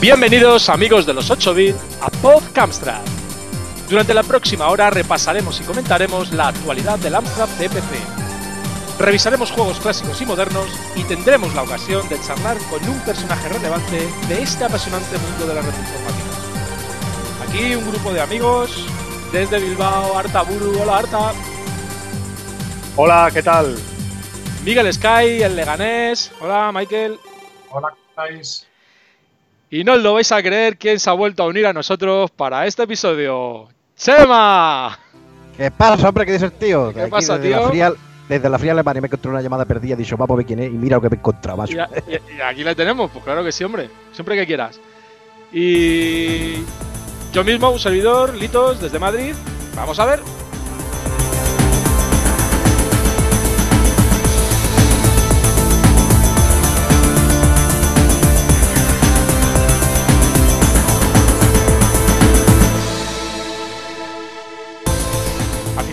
Bienvenidos amigos de los 8 bit a Podcamstrad. Durante la próxima hora repasaremos y comentaremos la actualidad del Amstrad CPC. Revisaremos juegos clásicos y modernos y tendremos la ocasión de charlar con un personaje relevante de este apasionante mundo de la red informática. Aquí un grupo de amigos desde Bilbao, Arta Buru. Hola Arta. Hola, ¿qué tal? Miguel Sky, el Leganés. Hola Michael. Hola, ¿cómo estáis? Y no lo vais a creer quién se ha vuelto a unir a nosotros para este episodio. ¡Chema! ¿Qué pasa, hombre? ¿Qué dices, tío? ¿Qué Aquí pasa, desde tío? La fría, desde la fría Alemania me encontré una llamada perdida. Dicho, vamos a ver quién es. Y mira lo que me encontraba. Y, a- y- y aquí le tenemos, pues claro que sí, hombre. Siempre que quieras. Y yo mismo, un servidor, Litos, desde Madrid. Vamos a ver.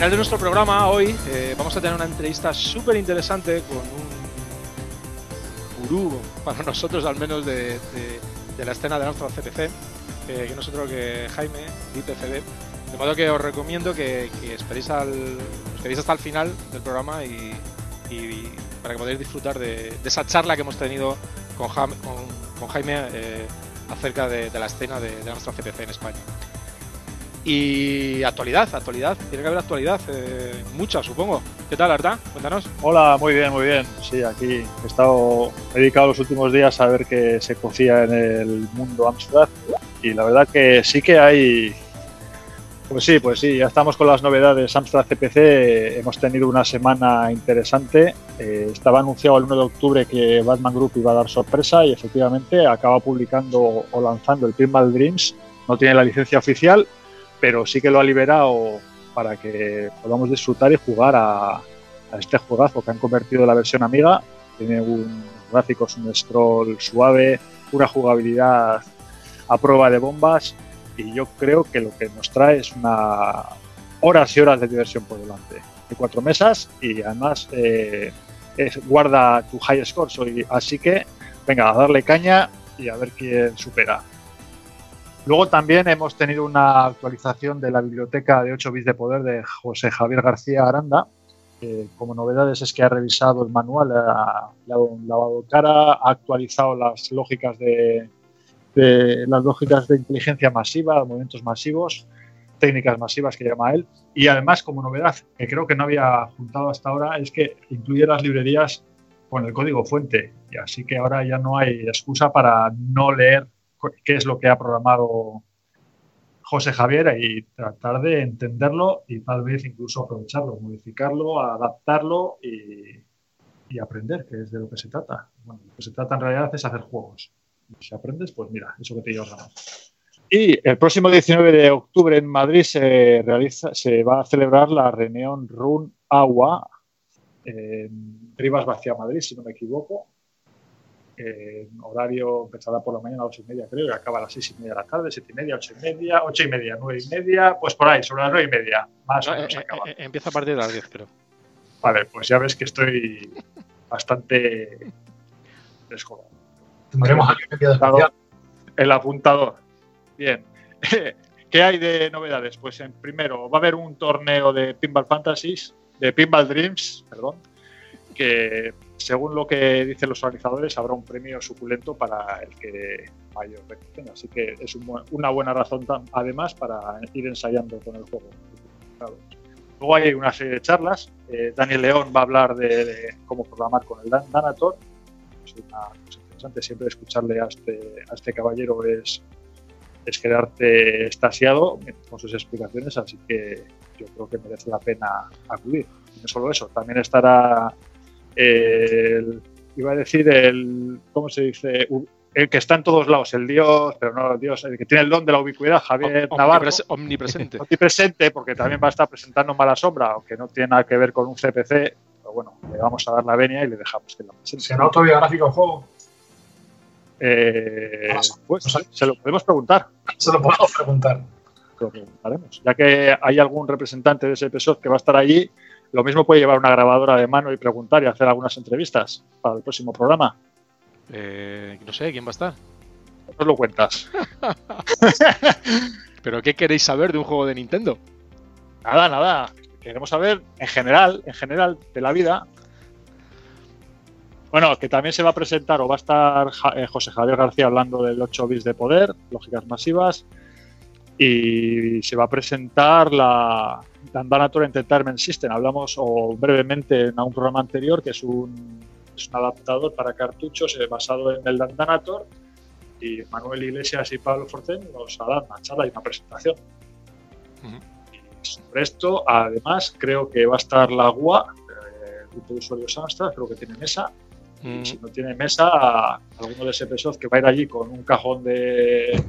Final de nuestro programa hoy eh, vamos a tener una entrevista súper interesante con un gurú, para nosotros al menos, de, la escena de nuestro CPC, eh, que nosotros que Jaime, IPCB. De modo que os recomiendo que, esperéis, al, esperéis hasta el final del programa y, para que podáis disfrutar de, esa charla que hemos tenido con, Jaime eh, acerca de, de la escena de, de nuestra CPC en España. Y actualidad, actualidad, tiene que haber actualidad, eh, mucha supongo. ¿Qué tal, Arta? Cuéntanos. Hola, muy bien, muy bien. Sí, aquí he estado dedicado los últimos días a ver qué se cocía en el mundo Amstrad y la verdad que sí que hay. Pues sí, pues sí, ya estamos con las novedades Amstrad CPC. Hemos tenido una semana interesante. Eh, estaba anunciado el 1 de octubre que Batman Group iba a dar sorpresa y efectivamente acaba publicando o lanzando el Pinball Dreams. No tiene la licencia oficial, pero sí que lo ha liberado para que podamos disfrutar y jugar a, este juegazo que han convertido en la versión amiga. Tiene un gráficos, un scroll suave, una jugabilidad a prueba de bombas y yo creo que lo que nos trae es una horas y horas de diversión por delante. De cuatro mesas y además eh, guarda tu high score, soy- así que venga, a darle caña y a ver quién supera. Luego también hemos tenido una actualización de la biblioteca de 8 bits de poder de José Javier García Aranda. como novedades es que ha revisado el manual, ha, lavado cara, ha actualizado las lógicas de, las lógicas de inteligencia masiva, movimientos masivos, técnicas masivas que llama él. Y además, como novedad, que creo que no había juntado hasta ahora, es que incluye las librerías con el código fuente. Y así que ahora ya no hay excusa para no leer qué es lo que ha programado José Javier y tratar de entenderlo y tal vez incluso aprovecharlo, modificarlo, adaptarlo y, aprender, que es de lo que se trata. Bueno, lo que se trata en realidad es hacer juegos. Si aprendes, pues mira, eso que te llevas ganas. Y el próximo 19 de octubre en Madrid se, realiza, se va a celebrar la reunión Run Agua en Rivas Vacía Madrid, si no me equivoco. En horario empezará por la mañana a las ocho y media, creo, y acaba a las seis y media de la tarde, siete y media, ocho y media, ocho y media, nueve y media, pues por ahí, sobre las nueve y media, más o No, eh, menos eh, acaba. eh, empieza a partir de las 10, creo. Vale, pues ya ves que estoy bastante descolgado. Tendremos aquí un. El apuntador. Bien. ¿Qué hay de novedades? Pues en primero, va a haber un torneo de Pinball Fantasies, de Pinball Dreams, perdón, que según lo que dicen los organizadores habrá un premio suculento para el que mayor recupere. Así que es un una buena razón además para ir ensayando con el juego. Luego hay una serie de charlas. Eh, Daniel León va a hablar de, de cómo programar con el Dan- Danator. Es una cosa interesante. Siempre escucharle a este, a este caballero es, es quedarte estasiado con sus explicaciones. Así que yo creo que merece la pena acudir. Y no solo eso, también estará el, iba a decir el, ¿cómo se dice? El que está en todos lados, el dios, pero no el dios, el que tiene el don de la ubicuidad, Javier Om- Navarro omnipres- Omnipresente. presente porque también va a estar presentando Mala Sombra, aunque no tiene nada que ver con un CPC. Pero bueno, le vamos a dar la venia y le dejamos que la presente. ¿Será autobiográfico el juego? Eh, pues se lo podemos preguntar, Se lo podemos preguntar. lo preguntaremos. Ya que hay algún representante de ese PSOE que va a estar allí, lo mismo puede llevar una grabadora de mano y preguntar y hacer algunas entrevistas para el próximo programa. Eh, no sé, ¿quién va a estar? Nos lo cuentas. ¿Pero qué queréis saber de un juego de Nintendo? Nada, nada. Queremos saber, en general, en general, de la vida. Bueno, que también se va a presentar o va a estar eh, José Javier García hablando del 8 bits de poder, lógicas masivas, y se va a presentar la Dandanator Entertainment System. Hablamos o brevemente en un programa anterior que es un, es un adaptador para cartuchos eh, basado en el Dandanator y Manuel Iglesias y Pablo Forten nos harán una charla y una presentación. Ujú. Y sobre esto, además, creo que va a estar la GUA, eh, el grupo de usuarios Amstrad, creo que tiene mesa, y si no tiene mesa, alguno de SPSoft que va a ir allí con un cajón de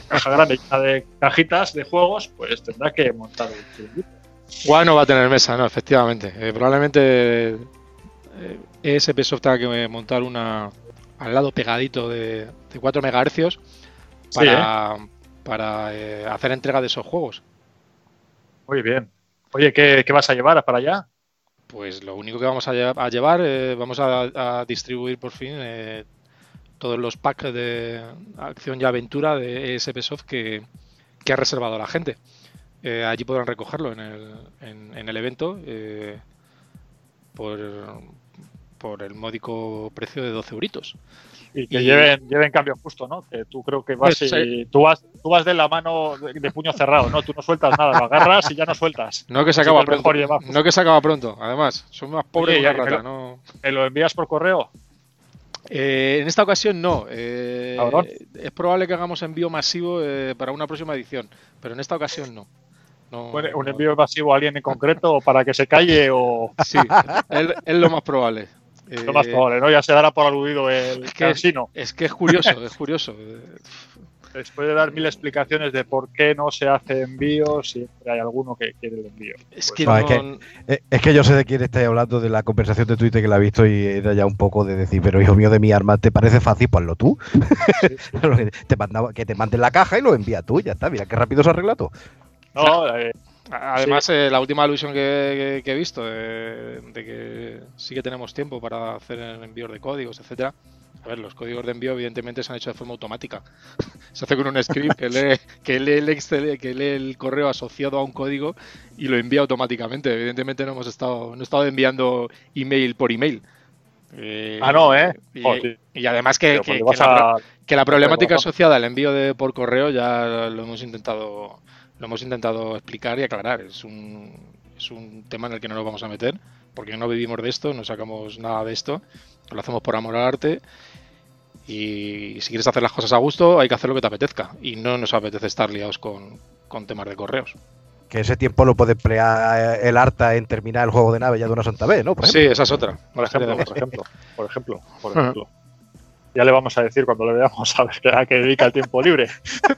caja grande llena de cajitas de juegos, pues tendrá que montar chiringuito. Gua no va a tener mesa, no, efectivamente. Eh, probablemente eh, ESP Soft tenga que montar una al lado pegadito de, de 4 MHz para, para eh, hacer entrega de esos juegos. Muy bien. Oye, ¿qué, qué vas a llevar para allá? Pues lo único que vamos a, lle- a llevar, vamos a, a distribuir por fin todos los packs de acción y aventura de ESP Soft que, que ha reservado la gente. Eh, allí podrán recogerlo en el, en, en el evento eh, por, por el módico precio de 12 euritos. Y que Y- lleven, lleven cambio justo, ¿no? Que tú creo que vas Pues, y tú vas, tú vas de la mano de, de puño cerrado, ¿no? Tú no sueltas nada, lo agarras y ya no sueltas. No que se acaba pronto. No que se acaba pronto, además. Son más pobres Oye, que ya una que rata, me no- ¿Me lo envías por correo? Eh, en esta ocasión no. Eh, es probable que hagamos envío masivo eh, para una próxima edición, pero en esta ocasión no. No- Bueno, ¿Un no. envío masivo a alguien en concreto o para que se calle o Sí, es, es lo más probable. lo más Eh, probable, ¿no? Ya se dará por aludido el Es que- cansino. Es que es curioso, es curioso. Después de dar mil explicaciones de por qué no se hace envío, siempre hay alguno que quiere el envío. Es Pues que no, no, es que- Eh, Es que yo sé de quién estáis hablando, de la conversación de Twitter que la he visto y era ya un poco de decir, pero hijo mío de mi arma, ¿te parece fácil? Ponlo tú. te mandaba, que te manden la caja y lo envía tú, ya está. Mira qué rápido se arregla todo. No, eh, Además, eh, la última alusión que, que- que he visto eh, de que sí que tenemos tiempo para hacer envíos de códigos, etcétera. A ver, los códigos de envío evidentemente se han hecho de forma automática. se hace con un script que lee, que lee el Excel- que lee el correo asociado a un código y lo envía automáticamente. Evidentemente no hemos estado, no he estado enviando email por email. Eh, ah, no, ¿eh? Y, además que, la, a- que la problemática asociada al envío de por correo ya lo hemos intentado lo hemos intentado explicar y aclarar. Es un, es un tema en el que no nos vamos a meter porque no vivimos de esto, no sacamos nada de esto, lo hacemos por amor al arte y si quieres hacer las cosas a gusto hay que hacer lo que te apetezca y no nos apetece estar liados con, con temas de correos. Que ese tiempo lo puede emplear el Arta en terminar el juego de nave ya de una santa vez, ¿no? Por Sí, esa es otra. Por ejemplo, por ejemplo, por ejemplo, por Ajá. ejemplo. Ya le vamos a decir cuando le veamos a ver a qué dedica el tiempo libre.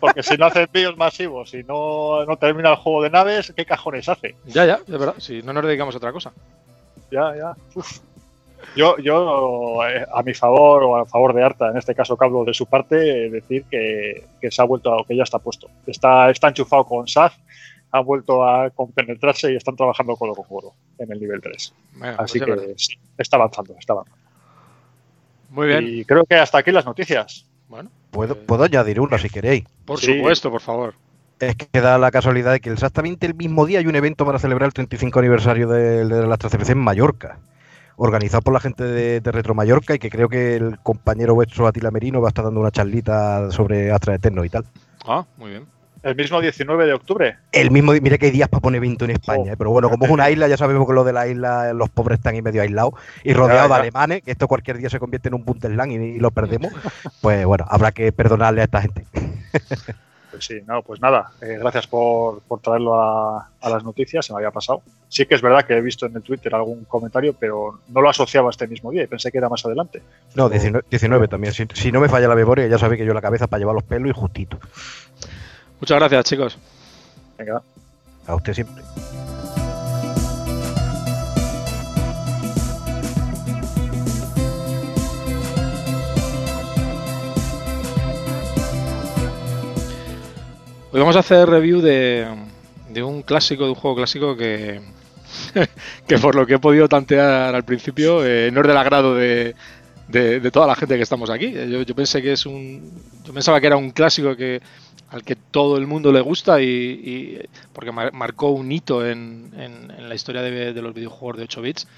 Porque si no hace envíos masivos, si no, no termina el juego de naves, ¿qué cajones hace? Ya, ya, es verdad. Si no nos dedicamos a otra cosa. Ya, ya. Uf. Yo, yo eh, a mi favor o a favor de Arta, en este caso que hablo de su parte, eh, decir que, que se ha vuelto a, que ya está puesto. Está, está enchufado con SAF, ha vuelto a compenetrarse y están trabajando con con Oro en el nivel 3. Venga, Así pues es verdad. que sí, está avanzando, está avanzando. Muy bien. Y creo que hasta aquí las noticias. Bueno, Puedo, puedo añadir uno si queréis. por Sí. supuesto, por favor. Es que da la casualidad de que exactamente el mismo día hay un evento para celebrar el 35 aniversario de, de la CPC en Mallorca, organizado por la gente de, de Retro Mallorca y que creo que el compañero vuestro Atila Merino va a estar dando una charlita sobre Astra Eterno y tal. Ah, muy bien. El mismo 19 de octubre. El mismo, mira que hay días para poner evento en España, Jo. ¿eh? pero bueno, como es una isla, ya sabemos que lo de la isla, los pobres están ahí medio aislados y rodeados de alemanes, que esto cualquier día se convierte en un Bundesland y, y lo perdemos, pues bueno, habrá que perdonarle a esta gente. Pues sí, no, pues nada. eh, gracias por, por traerlo a, a las noticias, se me había pasado. Sí que es verdad que he visto en el Twitter algún comentario, pero no lo asociaba a este mismo día y pensé que era más adelante. No, 19, 19 también. Si, si no me falla la memoria, ya sabéis que yo la cabeza para llevar los pelos y justito. Muchas gracias, chicos. Venga. A usted siempre. Hoy vamos a hacer review de, de un clásico, de un juego clásico que, que por lo que he podido tantear al principio, eh, no es del agrado de, de, toda la gente que estamos aquí. Yo, pensé que es un. Yo pensaba que era un clásico que al que todo el mundo le gusta y, porque marcó un hito en, la historia de, los videojuegos de 8 bits.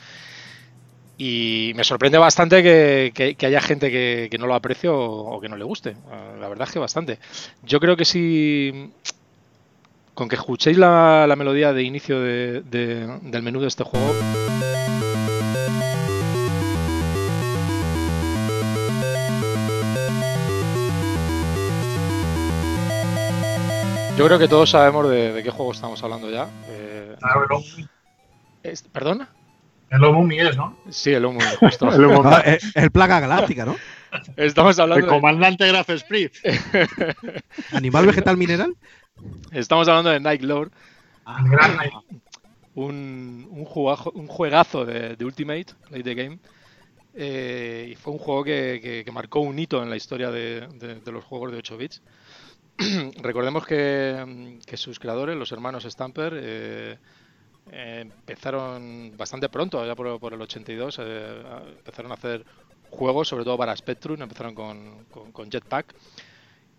Y me sorprende bastante que, haya gente que, no lo aprecie o, que no le guste. La verdad es que bastante. Yo creo que si con que escuchéis la, melodía de inicio del menú de este juego. Yo creo que todos sabemos de, qué juego estamos hablando ya. Eh, ¿Perdona? El Omumi es, ¿no? Sí, el Omumi, justo. el, ah, el, Plaga Galáctica, ¿no? Estamos hablando. El comandante Graf Sprit. ¿Animal vegetal mineral? Estamos hablando de Night Lord. Ah, un, un, juegazo de, Ultimate, Play the Game. Eh, y fue un juego que, marcó un hito en la historia de, los juegos de 8 bits. Recordemos que, sus creadores, los hermanos Stamper, eh, empezaron bastante pronto, ya por, el 82, eh, empezaron a hacer juegos, sobre todo para Spectrum, empezaron con Jetpack.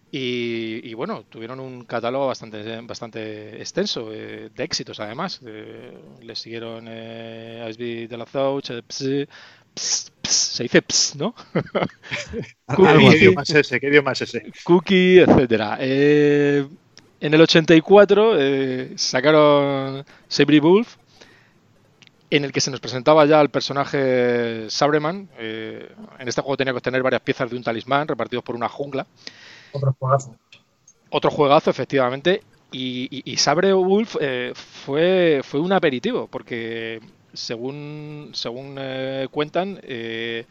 Y, bueno, tuvieron un catálogo bastante bastante extenso eh, de éxitos además. Eh, le siguieron eh, Ice de la Zouch, eh, se dice ps, ¿no? Cookie, ¿Qué idioma es ese? ¿Qué idioma es ese? Cookie, etcétera. En el 84 sacaron Sabry Wolf, en el que se nos presentaba ya el personaje Sabreman. en este juego tenía que tener varias piezas de un talismán repartidos por una jungla. Otro juegazo. Otro juegazo, efectivamente. Y, Sabre Wolf eh, fue, fue un aperitivo, porque según, según eh, cuentan, eh,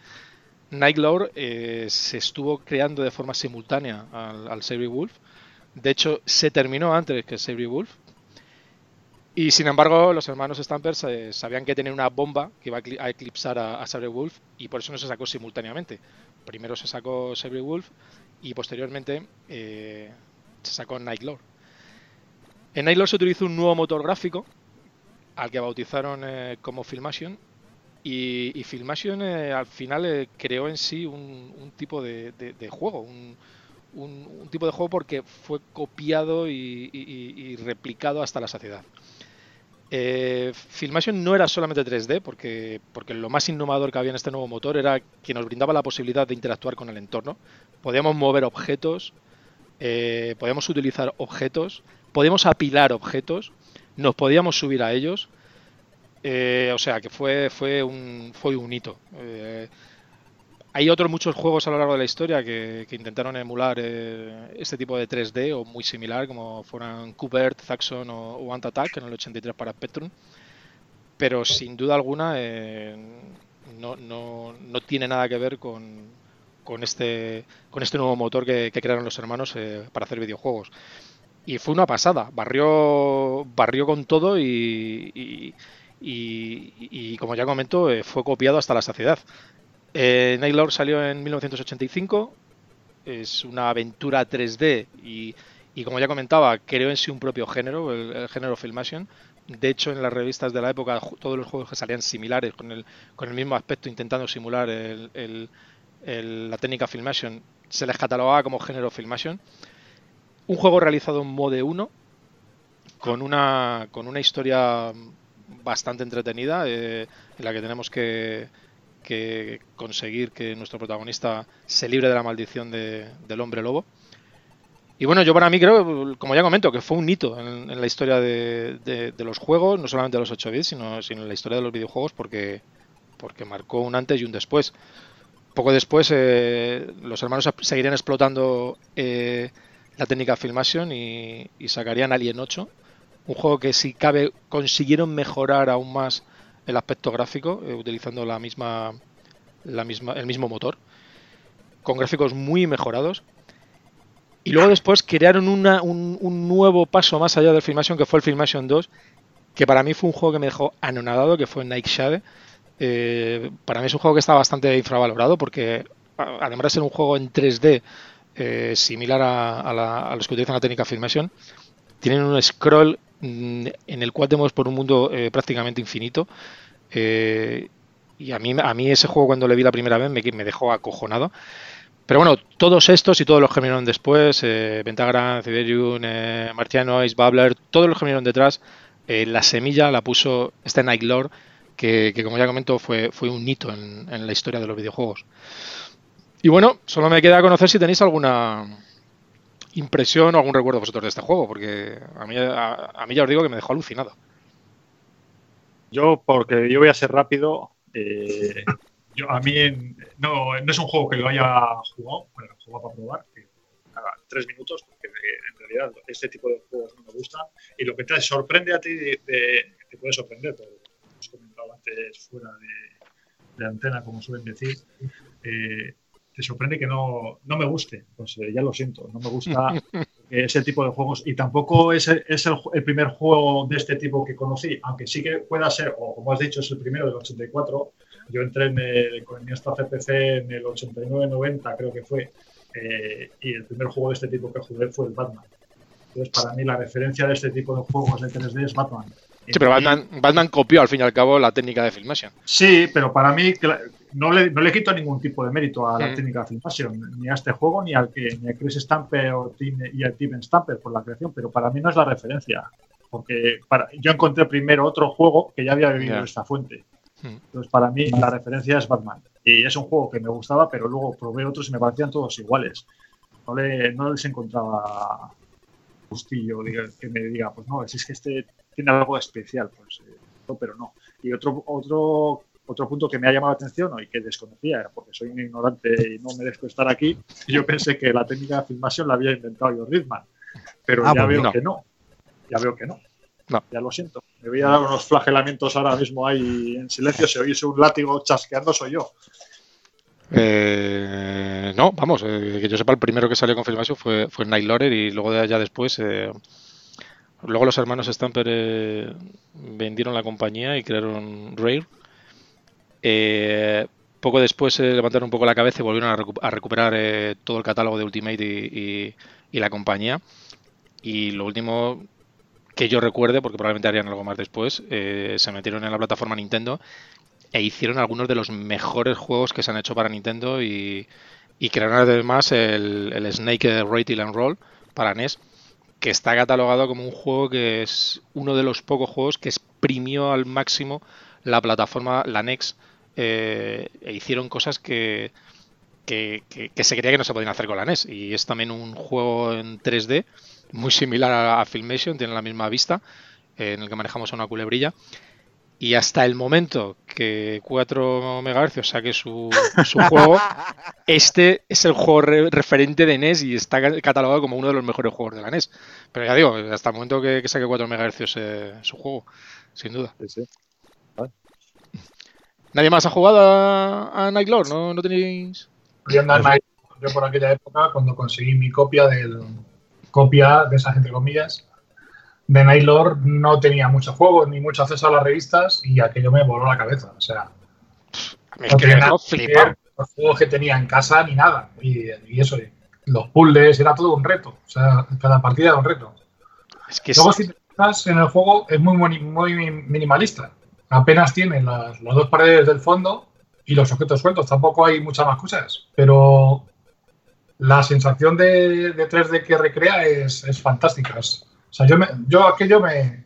Nightlord eh, se estuvo creando de forma simultánea al, al Sabre Wolf. De hecho, se terminó antes que Sabre Wolf. Y sin embargo, los hermanos Stampers sabían que tenía una bomba que iba a eclipsar a, a Sabre Wolf y por eso no se sacó simultáneamente. Primero se sacó Sabre Wolf y posteriormente eh, se sacó Nightlord. En Nightlord se utilizó un nuevo motor gráfico al que bautizaron eh, como Filmation y, Filmation eh, al final creó en sí un, tipo de, juego, un, tipo de juego porque fue copiado y replicado hasta la saciedad. Eh, Filmation no era solamente 3D, porque, porque lo más innovador que había en este nuevo motor era que nos brindaba la posibilidad de interactuar con el entorno. Podíamos mover objetos, eh, podíamos utilizar objetos, podíamos apilar objetos, nos podíamos subir a ellos. Eh, o sea que fue, fue, un, fue un hito. Hay otros muchos juegos a lo largo de la historia que, intentaron emular eh, este tipo de 3D o muy similar, como fueran Kubert, Zaxxon o, o Ant Attack en el 83 para Spectrum. Pero sin duda alguna eh, no, tiene nada que ver con, este, este nuevo motor que, crearon los hermanos eh, para hacer videojuegos. Y fue una pasada, barrió, con todo y, y como ya comento, fue copiado hasta la saciedad. Eh, Nightlord salió en 1985, es una aventura 3D y, como ya comentaba, creó en sí un propio género, el, género Filmation. De hecho, en las revistas de la época, todos los juegos que salían similares, con el, con el mismo aspecto, intentando simular la técnica Filmation, se les catalogaba como género Filmation. Un juego realizado en Mode 1, con una, con una historia bastante entretenida, eh, en la que tenemos que, que conseguir que nuestro protagonista se libre de la maldición del hombre lobo. Y bueno, yo para mí creo, como ya comento, que fue un hito en, la historia de, los juegos, no solamente de los 8 bits, sino, sino, en la historia de los videojuegos, porque, porque marcó un antes y un después. Poco después, eh, los hermanos seguirían explotando eh, la técnica Filmation y, y sacarían Alien 8, un juego que si cabe consiguieron mejorar aún más el aspecto gráfico eh, utilizando la misma, la misma, el mismo motor, con gráficos muy mejorados. Y luego después crearon una, un, nuevo paso más allá del Filmation, que fue el Filmation 2, que para mí fue un juego que me dejó anonadado, que fue Nike Shade. Eh, para mí es un juego que está bastante infravalorado, porque además de ser un juego en 3D eh, similar a, los que utilizan la técnica Filmation, tienen un scroll en el cual tenemos por un mundo eh, prácticamente infinito. Eh, y a, mí, a mí ese juego cuando le vi la primera vez me, me dejó acojonado. Pero bueno, todos estos y todos los que vinieron después, eh, Pentagram, Ciberium, eh, Marciano, Ice Bubbler, todos los que vinieron detrás, eh, la semilla la puso este Night Lord, que, como ya comento fue, fue un hito en, la historia de los videojuegos. Y bueno, solo me queda conocer si tenéis alguna impresión o algún recuerdo vosotros de este juego, porque a mí, a mí ya os digo que me dejó alucinado. Yo, porque yo voy a ser rápido, eh, yo, a mí no, no, es un juego que lo haya jugado, bueno, jugado para probar, que nada, tres minutos, porque en realidad este tipo de juegos no me gusta. Y lo que te sorprende a ti, te puede sorprender, pero como os comentado antes fuera de, de antena, como suelen decir, eh, te sorprende que no, no me guste. Pues eh, ya lo siento, no me gusta ese tipo de juegos y tampoco es, el, es el, primer juego de este tipo que conocí, aunque sí que pueda ser, o como has dicho, es el primero del 84. Yo entré en el, con el CPC en el 89-90, creo que fue, eh, y el primer juego de este tipo que jugué fue el Batman. Entonces, para mí, la referencia de este tipo de juegos de 3D es Batman. Sí, pero Batman, copió al fin y al cabo la técnica de Filmation. Sí, pero para mí no le, no le quito ningún tipo de mérito a la mm. técnica de Filmation, ni a este juego, ni al que ni a Chris Stamper o y a Tim Stamper por la creación, pero para mí no es la referencia. Porque para, yo encontré primero otro juego que ya había vivido esta fuente. Mm. Entonces, para mí, la referencia es Batman. Y es un juego que me gustaba, pero luego probé otros y me parecían todos iguales. No, le, no les encontraba gustillo que me diga, pues no, es que este tiene algo especial, pues, eh, pero no. Y otro, otro, otro punto que me ha llamado la atención y que desconocía, porque soy un ignorante y no merezco estar aquí, yo pensé que la técnica de filmación la había inventado yo Ridman, pero ah, ya pues veo que no. Ya veo que no. No. Ya lo siento. Me voy a dar unos flagelamientos ahora mismo ahí en silencio. Si oís un látigo chasqueando, soy yo. Eh, no, vamos, eh, que yo sepa, el primero que salió con Filmation fue, fue Night Lore y luego de allá después Luego los hermanos Stamper eh, vendieron la compañía y crearon Rare. Eh, poco después se levantaron un poco la cabeza y volvieron a, recuperar eh, todo el catálogo de Ultimate y, la compañía. Y lo último que yo recuerde, porque probablemente harían algo más después, se metieron en la plataforma Nintendo e hicieron algunos de los mejores juegos que se han hecho para Nintendo y, crearon además el, Snake Rattle and Roll para NES que está catalogado como un juego que es uno de los pocos juegos que exprimió al máximo la plataforma, la Nex, eh, e hicieron cosas que, que, se creía que no se podían hacer con la NES. Y es también un juego en 3D, muy similar a, a Filmation, tiene la misma vista, en el que manejamos una culebrilla. Y hasta el momento que 4 MHz saque su, su juego, este es el juego referente de NES y está catalogado como uno de los mejores juegos de la NES. Pero ya digo, hasta el momento que, saque 4 MHz eh, su juego, sin duda. ¿Nadie más ha jugado a, a Nightlord? ¿No, ¿No tenéis...? Yo, yo por aquella época, cuando conseguí mi copia del copia de esas entre comillas, de Nightlord no tenía muchos juegos ni mucho acceso a las revistas y aquello me voló la cabeza. O sea, no tenía nada los juegos que tenía en casa ni nada. Y, eso, los puzzles, era todo un reto. O sea, cada partida era un reto. Es que Luego, si te fijas en el juego, es muy, muy minimalista. Apenas tiene las, dos paredes del fondo y los objetos sueltos. Tampoco hay muchas más cosas. Pero la sensación de, 3D que recrea es, es fantástica. Sea, yo, me, yo aquello me,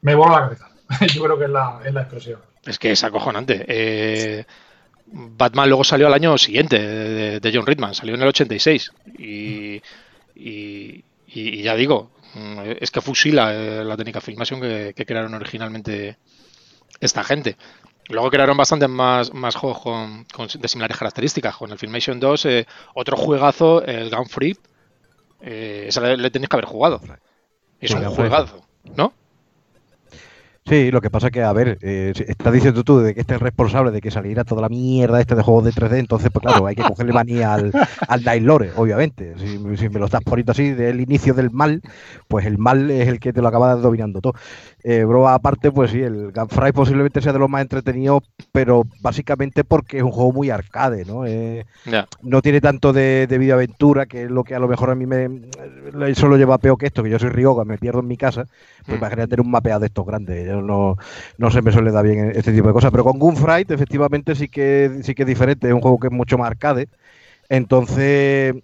me voló la cabeza. yo creo que es la, es la expresión. Es que es acojonante. Eh, Batman luego salió al año siguiente de, John Ridman, salió en el 86. Y, y, y ya digo, es que fusila eh, la técnica Filmation que, que, crearon originalmente esta gente. Luego crearon bastantes más, más juegos con, de similares características. Con el Filmation 2, eh, otro juegazo, el Gun Free. Eh, esa le, le tenéis que haber jugado. Es un juegazo, ¿no? Sí, lo que pasa que, a ver, eh, estás diciendo tú de que este es responsable de que saliera toda la mierda este de juegos de 3D, entonces, pues claro, hay que cogerle manía al, al Night Lore, obviamente. Si, me lo estás poniendo así, del inicio del mal, pues el mal es el que te lo acaba dominando todo. Eh, aparte, pues sí, el Gunfry posiblemente sea de los más entretenidos, pero básicamente porque es un juego muy arcade, ¿no? Eh, no tiene tanto de, de videoaventura, que es lo que a lo mejor a mí me. Eso lo lleva peor que esto, que yo soy Ryoga, me pierdo en mi casa, pues mm. imagínate tener un mapeado de estos grandes Yo no, no se me suele dar bien este tipo de cosas. Pero con Gunfight, efectivamente, sí que, sí que es diferente. Es un juego que es mucho más arcade. Entonces,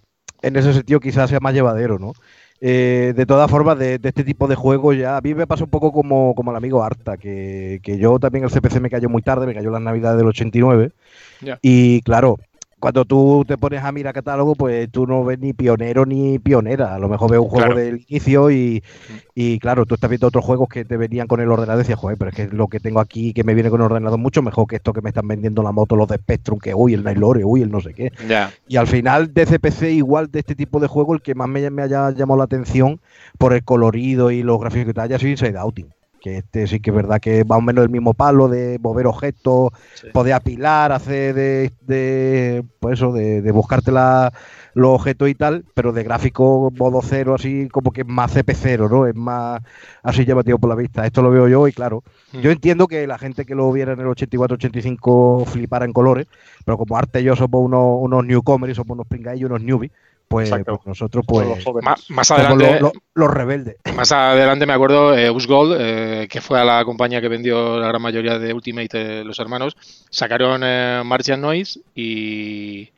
en ese sentido, quizás sea más llevadero, ¿no? Eh, de todas formas, de, este tipo de juegos ya a mí me pasa un poco como, como el amigo Arta, que, que, yo también el CPC me cayó muy tarde, me cayó la Navidad del 89. Y claro, cuando tú te pones a mirar catálogo, pues tú no ves ni pionero ni pionera. A lo mejor ves un juego del inicio y, y, claro, tú estás viendo otros juegos que te venían con el ordenador y decías, joder, pero es que lo que tengo aquí que me viene con el ordenador mucho mejor que esto que me están vendiendo la moto, los de Spectrum, que uy, el Nailore, uy, el no sé qué. Y al final de CPC, igual de este tipo de juego, el que más me, me haya llamado la atención por el colorido y los gráficos que te haya sido Inside Outing que este sí que es verdad que va o menos el mismo palo de mover objetos, poder apilar, hacer de, pues eso, de, buscarte la, los objetos y tal, pero de gráfico modo cero, así como que es más CP0, ¿no? Es más así llamativo por la vista. Esto lo veo yo y claro, hmm. yo entiendo que la gente que lo viera en el 84-85 flipara en colores, pero como arte yo somos unos, unos newcomers, somos unos pringaillos, unos newbies, pues, pues, nosotros pues más, adelante los rebeldes. Más adelante me acuerdo eh, Usgold eh, que fue a la compañía que vendió la gran mayoría de Ultimate eh, los hermanos sacaron eh, Martian Noise y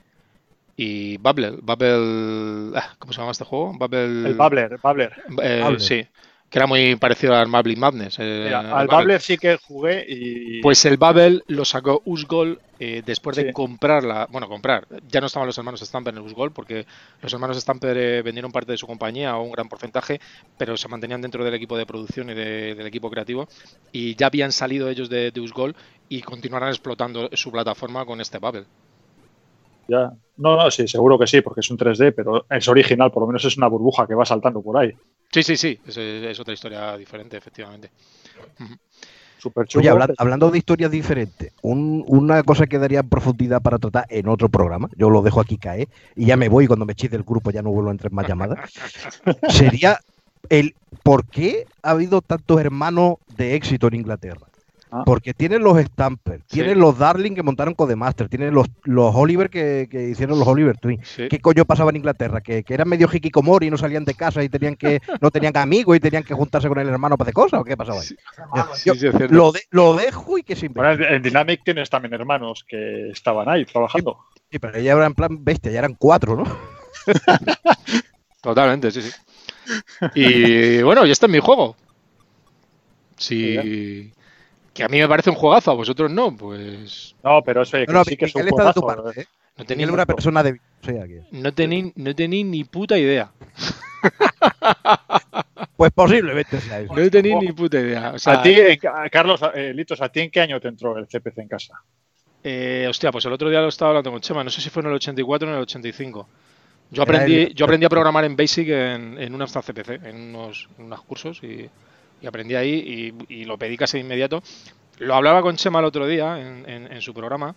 y Bubble. Bubble ah, ¿cómo se llama este juego? Bubble el Bubbler, Bubbler. Eh, sí que era muy parecido al Marble Madness. Eh, al Bubble sí que jugué y... Pues el Bubble lo sacó Usgol eh, después de comprarla, bueno, comprar, ya no estaban los hermanos Stamper en el Usgol porque los hermanos Stamper eh, vendieron parte de su compañía o un gran porcentaje, pero se mantenían dentro del equipo de producción y del equipo creativo y ya habían salido ellos de, de Usgol y continuarán explotando su plataforma con este Bubble. Ya. No, no, sí, seguro que sí, porque es un 3D, pero es original, por lo menos es una burbuja que va saltando por ahí. Sí, sí, sí, es, otra historia diferente, efectivamente. Super chulo. Oye, hablando de historias diferentes, una cosa que daría profundidad para tratar en otro programa, yo lo dejo aquí caer y ya me voy cuando me eches del grupo ya no vuelvo a entrar más llamadas, sería el por qué ha habido tantos hermanos de éxito en Inglaterra. Ah. Porque tienen los Stamper, tienen los Darling que montaron Codemaster, tienen los, los Oliver que, hicieron los Oliver Twin. ¿Qué coño pasaba en Inglaterra? ¿Que, eran medio hikikomori y no salían de casa y tenían que no tenían amigos y tenían que juntarse con el hermano para hacer cosas? ¿O qué pasaba ahí? lo, lo, dejo y que se bueno, en Dynamic tienes también hermanos que estaban ahí trabajando. Sí, pero ella era en plan bestia, ya eran cuatro, ¿no? Totalmente, sí, sí. Y bueno, y este es mi juego. Sí que a mí me parece un juegazo, a vosotros no, pues. No, pero eso no, sí que es un juegazo. Parte, ¿eh? No tenéis una persona de. no tenéis, no ni puta idea. pues posiblemente sea eso. No tenéis ni puta idea. a ti, Carlos, eh, Litos, ¿a ti en qué año te entró el CPC en casa? Eh, hostia, pues el otro día lo estaba hablando con Chema, no sé si fue en el 84 o en el 85. Yo aprendí, yo aprendí a programar en Basic en, en una CPC, en unos, en unos cursos y y aprendí ahí y, lo pedí casi de inmediato. Lo hablaba con Chema el otro día en, su programa.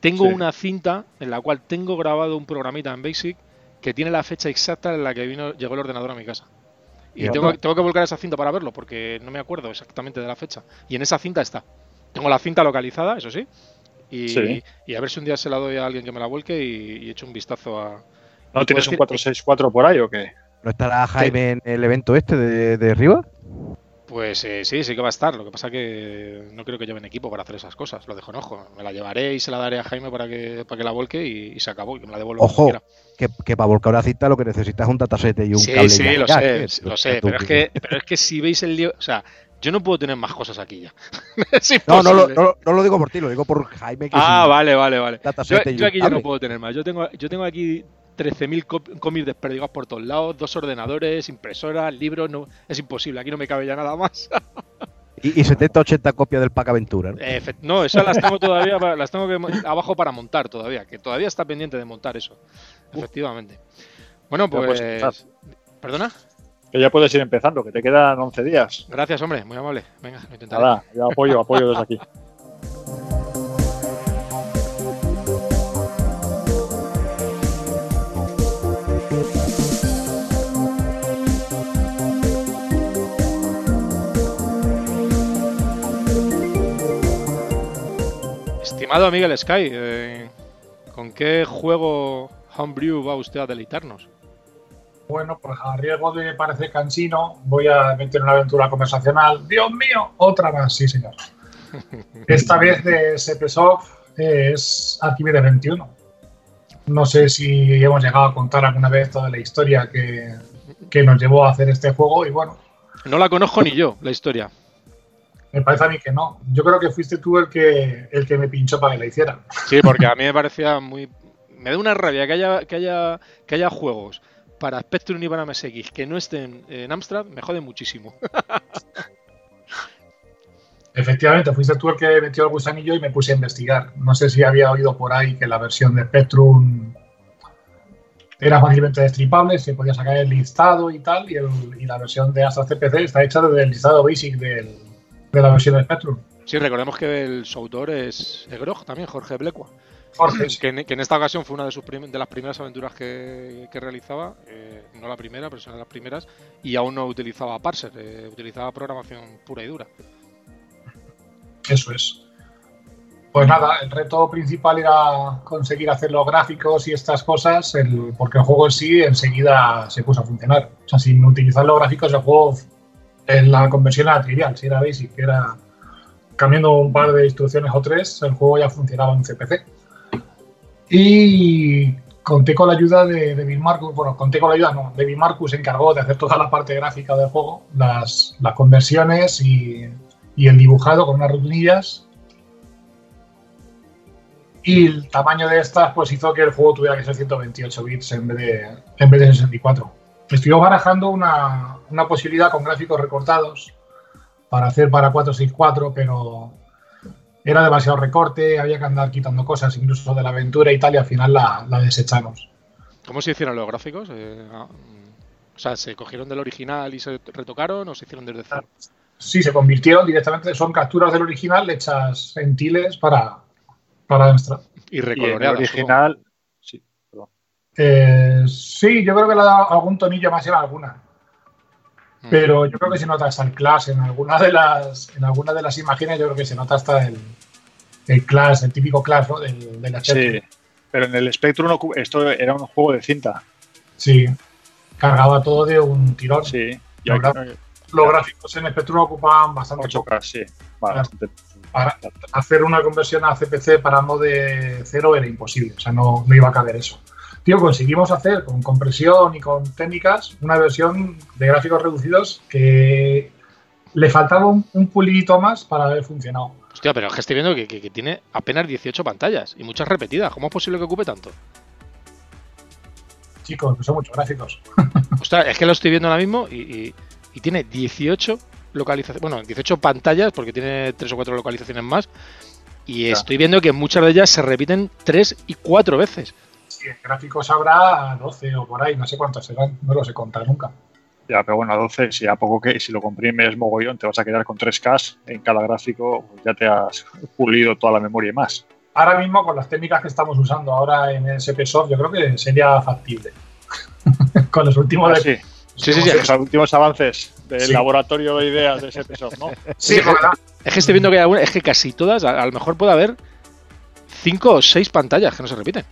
Tengo una cinta en la cual tengo grabado un programita en Basic que tiene la fecha exacta en la que vino, llegó el ordenador a mi casa. Y tengo, tengo, que volcar esa cinta para verlo porque no me acuerdo exactamente de la fecha. Y en esa cinta está. Tengo la cinta localizada, eso sí. Y, y a ver si un día se la doy a alguien que me la vuelque y, y echo un vistazo a. ¿No tienes un 464 por ahí o qué? ¿No estará Jaime en el evento este de, de arriba? Pues eh, sí, sí que va a estar. Lo que pasa que no creo que lleven equipo para hacer esas cosas. Lo dejo en ojo. Me la llevaré y se la daré a Jaime para que, para que la volque y, se acabó. Y me la devuelva. Ojo, que, que, para volcar una cita lo que necesitas es un dataset y un sí, cable. Sí, sí, lo sé, lo sé. Pero es, que, pero es que si veis el lío. O sea, yo no puedo tener más cosas aquí ya. no, no, no, no, lo digo por ti, lo digo por Jaime. Que ah, vale, vale, vale. Yo, yo, aquí ya no puedo tener más. Yo tengo, yo tengo aquí 13.000 cómics desperdigados por todos lados, dos ordenadores, impresoras, libros, no, es imposible, aquí no me cabe ya nada más. y, 70, 80 copias del Pack Aventura. ¿no? esas las tengo todavía, las tengo abajo para montar todavía, que todavía está pendiente de montar eso, efectivamente. Bueno, pues... ¿Perdona? Que ya puedes ir empezando, que te quedan 11 días. Gracias, hombre, muy amable. Venga, lo intentaré. Nada, yo apoyo, apoyo desde aquí. Estimado Miguel Sky, eh, ¿con qué juego Homebrew va usted a deleitarnos? Bueno, pues a riesgo de parecer cansino, voy a meter una aventura conversacional. Dios mío, otra más, sí, señor. Esta vez de Sepesoft es Archimedes 21. No sé si hemos llegado a contar alguna vez toda la historia que, que nos llevó a hacer este juego y bueno. No la conozco ni yo, la historia. Me parece a mí que no. Yo creo que fuiste tú el que, el que me pinchó para que la hiciera. Sí, porque a mí me parecía muy. Me da una rabia que haya, que haya, que haya juegos para Spectrum y para MSX que no estén en Amstrad, me jode muchísimo. Efectivamente, fuiste tú el que metió el gusanillo y me puse a investigar. No sé si había oído por ahí que la versión de Spectrum era fácilmente destripable, se podía sacar el listado y tal, y, y la versión de Astra CPC está hecha desde el listado basic del, de la versión de Spectrum. Sí, recordemos que el su autor es Grog también, Jorge Blecua. Que, en, que, en, esta ocasión fue una de, sus de las primeras aventuras que, que realizaba, eh, no la primera, pero es una de las primeras, y aún no utilizaba parser, eh, utilizaba programación pura y dura. Eso es. Pues nada, el reto principal era conseguir hacer los gráficos y estas cosas, el, porque el juego en sí enseguida se puso a funcionar. O sea, sin utilizar los gráficos, el juego en la conversión era trivial, si era basic, era cambiando un par de instrucciones o tres, el juego ya funcionaba en CPC. Y conté con la ayuda de, de Marcus, bueno, conté con la ayuda, no, Bill Marcus se encargó de hacer toda la parte gráfica del juego, las, las conversiones y, y el dibujado con unas rutinillas. Y el tamaño de estas pues hizo que el juego tuviera que ser 128 bits en vez de, en vez de 64. Estuvimos barajando una, una posibilidad con gráficos recortados para hacer para 464, pero era demasiado recorte, había que andar quitando cosas incluso de la aventura y tal, y al final la, la desechamos. ¿Cómo se hicieron los gráficos? Eh, o sea, ¿se cogieron del original y se retocaron o se hicieron desde cero? Sí, se convirtieron directamente, son capturas del original hechas en tiles para, para Amstrad. Y recoloreadas. el original, sí, perdón. Eh, sí, yo creo que le ha dado algún tonillo más en alguna. Pero yo creo que se nota hasta el class en alguna de las en alguna de las imágenes yo creo que se nota hasta el, el class, el típico class ¿no? del, del Sí, pero en el Spectrum esto era un juego de cinta. Sí, cargaba todo de un tirón. Sí, y los, gra los gráficos en Spectrum ocupaban bastante 8K, sí. Vale, bastante. Para hacer una conversión a CPC para de cero era imposible, o sea, no, no iba a caber eso tío, conseguimos hacer con compresión y con técnicas una versión de gráficos reducidos que le faltaba un, un pulidito más para haber funcionado. Hostia, pero es que estoy viendo que, que, que, tiene apenas 18 pantallas y muchas repetidas. ¿Cómo es posible que ocupe tanto? Chicos, que son muchos gráficos. Hostia, es que lo estoy viendo ahora mismo y, y, y tiene 18 localizaciones, bueno, 18 pantallas porque tiene 3 o 4 localizaciones más. Y claro. estoy viendo que muchas de ellas se repiten 3 y 4 veces si en gráficos habrá 12 o por ahí, no sé cuántos serán, no los he contado nunca. Ya, pero bueno, a 12, si a poco que si lo comprimes mogollón, te vas a quedar con 3K en cada gráfico, pues ya te has pulido toda la memoria y más. Ahora mismo, con las técnicas que estamos usando ahora en SPSoft, yo creo que sería factible. con los últimos. Ah, sí. Sí, sí, sí, los últimos avances del sí. laboratorio de ideas de SPSoft, ¿no? Sí, es, es que estoy viendo que hay alguna, es que casi todas, a, a lo mejor puede haber 5 o 6 pantallas que no se repiten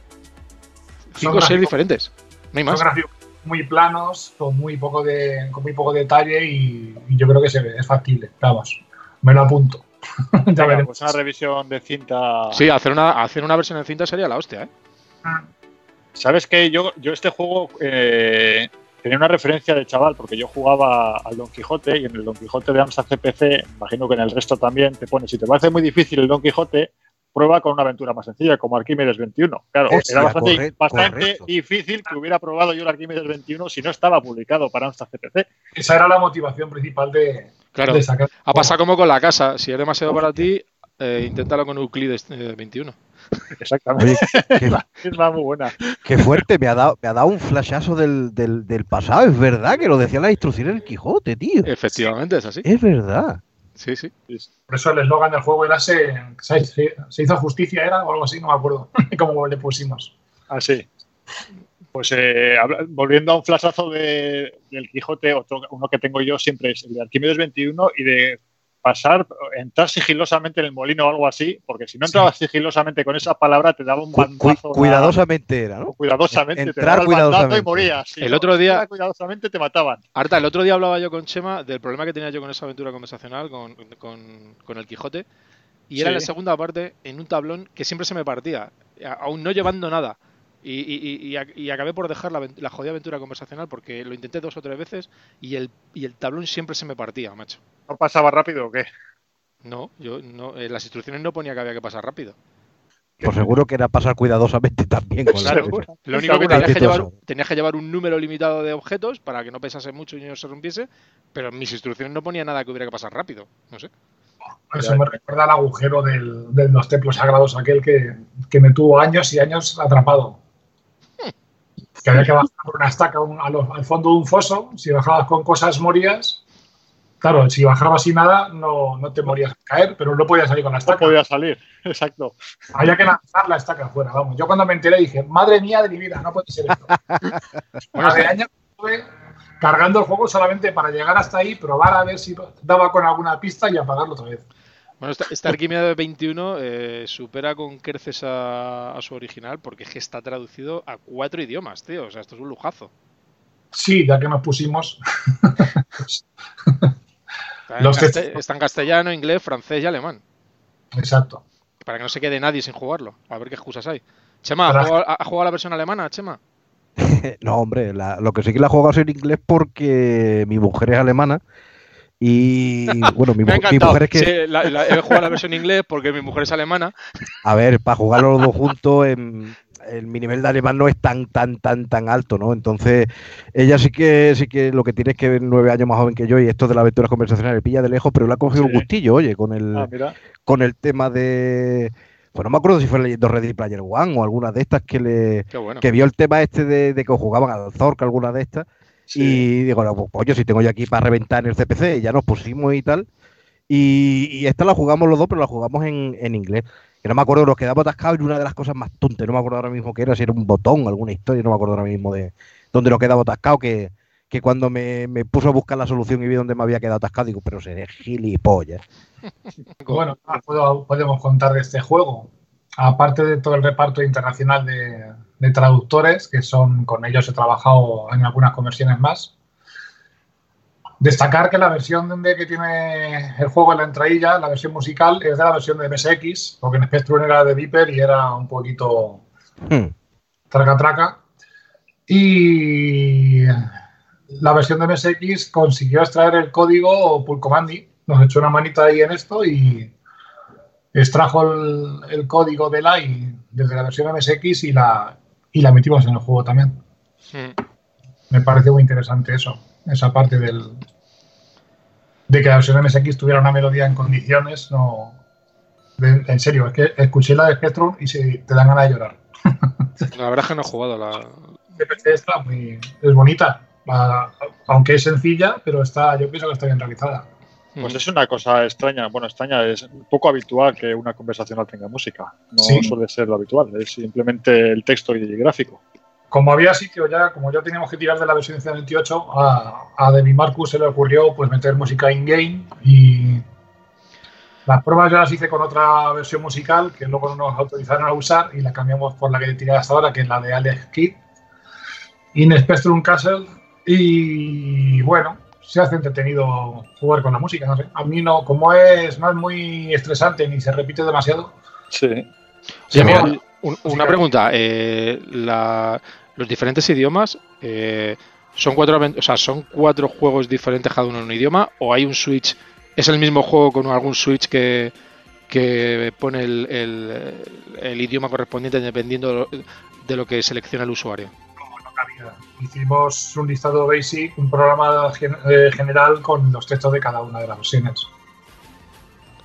cinco o seis diferentes. No hay más. Son muy planos, con muy poco de, con muy poco detalle y, y yo creo que se ve, es factible. Vamos, me lo apunto. ya Venga, pues una revisión de cinta. Sí, hacer una, hacer una versión de cinta sería la hostia, ¿eh? Ah. Sabes que yo, yo este juego eh, tenía una referencia de chaval, porque yo jugaba al Don Quijote y en el Don Quijote de Amstrad CPC, imagino que en el resto también te pone, si te parece muy difícil el Don Quijote, prueba con una aventura más sencilla, como Arquímedes 21. Claro, Hostia, era bastante, correcto, bastante correcto. difícil que hubiera probado yo el Arquímedes 21 si no estaba publicado para Amstrad CPC. Esa era la motivación principal de, claro, de sacar. Ha pasado como con la casa. Si es demasiado para ti, eh, inténtalo con Euclides eh, 21. Exactamente. Oye, qué, es muy buena. Qué fuerte, me ha dado, me ha dado un flashazo del, del, del pasado. Es verdad que lo decía la instrucción del Quijote, tío. Efectivamente, es así. Es verdad. Sí, sí. Por eso el eslogan del juego era se, se, se, hizo justicia, era o algo así, no me acuerdo cómo le pusimos. Ah, sí. Pues eh, volviendo a un flashazo de, del Quijote, otro, uno que tengo yo siempre es el de Arquímedes 21 y de pasar, entrar sigilosamente en el molino o algo así, porque si no entrabas sigilosamente con esa palabra te daba un bandazo. cuidadosamente era, ¿no? Cuidadosamente. Entrar te cuidadosamente. y morías. el otro día. Cuidadosamente te mataban. Arta, el otro día hablaba yo con Chema del problema que tenía yo con esa aventura conversacional, con, con, el Quijote. Y era la segunda parte en un tablón que siempre se me partía, aún no llevando nada. Y, y, acabé por dejar la, la, jodida aventura conversacional porque lo intenté dos o tres veces y el, y el tablón siempre se me partía, macho. ¿No pasaba rápido o qué? No, yo no, en las instrucciones no ponía que había que pasar rápido. Pues seguro que era pasar cuidadosamente también con la Lo único que tenías que, llevar, tenías que llevar un número limitado de objetos para que no pesase mucho y no se rompiese, pero en mis instrucciones no ponía nada que hubiera que pasar rápido. No sé. Eso me recuerda al agujero del, de los templos sagrados, aquel que, que me tuvo años y años atrapado que había que bajar por una estaca al, fondo de un foso, si bajabas con cosas morías. Claro, si bajabas sin nada no, no te morías a caer, pero no podías salir con la estaca. No podía salir, exacto. Había que lanzar la estaca afuera, vamos. Yo cuando me enteré dije, madre mía de mi vida, no puede ser esto. bueno, de años estuve cargando el juego solamente para llegar hasta ahí, probar a ver si daba con alguna pista y apagarlo otra vez. Bueno, esta, esta de 21 eh, supera con creces a, su original porque es que está traducido a cuatro idiomas, tío. O sea, esto es un lujazo. Sí, ya que nos pusimos. está, en castellano, inglés, francés y alemán. Exacto. Para que no se quede nadie sin jugarlo. A ver qué excusas hay. Chema, ¿ha jugado, la versión alemana, Chema? no, hombre, lo que sí que la he jugado es en inglés porque mi mujer es alemana y bueno, mi, mujer es que. Sí, la, he jugado la versión en inglés porque mi mujer es alemana. A ver, para jugar los dos juntos, en, mi nivel de alemán no es tan, tan, tan, tan alto, ¿no? Entonces, ella sí que sí que lo que tiene es que ver nueve años más joven que yo y esto de la aventura conversacional le pilla de lejos, pero le ha cogido un gustillo, oye, con el, ah, con el tema de. Pues no me acuerdo si fue leyendo Ready Player One o alguna de estas que le que vio el tema este de, de que jugaban al Zork, alguna de estas y digo, no, pues yo si tengo yo aquí para reventar en el CPC, ya nos pusimos y tal. Y, esta la jugamos los dos, pero la jugamos en, en inglés. Que no me acuerdo, nos quedamos atascados y una de las cosas más tontas, no me acuerdo ahora mismo qué era, si era un botón, alguna historia, no me acuerdo ahora mismo de dónde nos quedamos atascados, que, que cuando me, me, puso a buscar la solución y vi dónde me había quedado atascado, digo, pero seré gilipollas. bueno, podemos contar de este juego. Aparte de todo el reparto internacional de, de traductores, que son con ellos he trabajado en algunas conversiones más. Destacar que la versión de que tiene el juego en la entradilla, la versión musical, es de la versión de MSX, porque en Spectrum era de Viper y era un poquito hmm. traca traca. Y la versión de MSX consiguió extraer el código Pulcomandi. Nos echó una manita ahí en esto y extrajo el, código de LAI desde la versión MSX y la, y la metimos en el juego también. Me parece muy interesante eso, esa parte del de que la versión MSX tuviera una melodía en condiciones, no en serio, es que escuché la de Spectrum y se, te dan ganas de llorar. La verdad es que no he jugado la. Está muy, es bonita, aunque es sencilla, pero está, yo pienso que está bien realizada. Pues es una cosa extraña, bueno, extraña, es poco habitual que una conversacional tenga música. No suele ser lo habitual, es simplemente el texto y el gráfico. Como había sitio ya, como ya teníamos que tirar de la versión 28, a, a Demi Marcus se le ocurrió pues meter música in-game y las pruebas ya las hice con otra versión musical que luego no nos autorizaron a usar y la cambiamos por la que he tirado hasta ahora, que es la de Alex Kidd, In Spectrum Castle. Y bueno, se hace entretenido jugar con la música, no sé. A mí no, como es, no es muy estresante ni se repite demasiado. Sí. Una pregunta. Eh, los diferentes idiomas eh, son cuatro, o sea, son cuatro juegos diferentes cada uno en un idioma o hay un switch. Es el mismo juego con algún switch que, que pone el, el, idioma correspondiente dependiendo de lo que selecciona el usuario. Hicimos un listado basic, un programa eh, general con los textos de cada una de las versiones.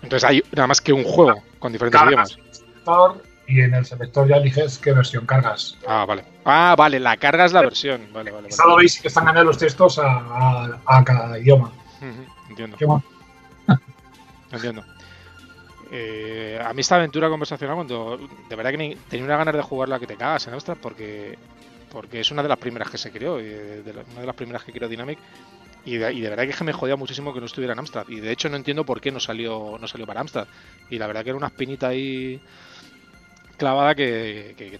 Entonces hay nada más que un juego con diferentes idiomas. Y en el selector ya eliges qué versión cargas. Ah, vale. Ah, vale, la carga es la versión. Vale, vale. Listado basic están ganando los textos a, cada idioma. entiendo. entiendo. Eh, a mí esta aventura conversacional, cuando de verdad que tenía una ganas de jugarla que te cagas en ¿eh? porque porque es una de las primeras que se creó, y de, una de las primeras que creó Dynamic. Y de, y de verdad que es que me jodía muchísimo que no estuviera en Amstrad. Y de hecho no entiendo por qué no salió, no salió para Amstrad. Y la verdad que era una espinita ahí clavada que, que- que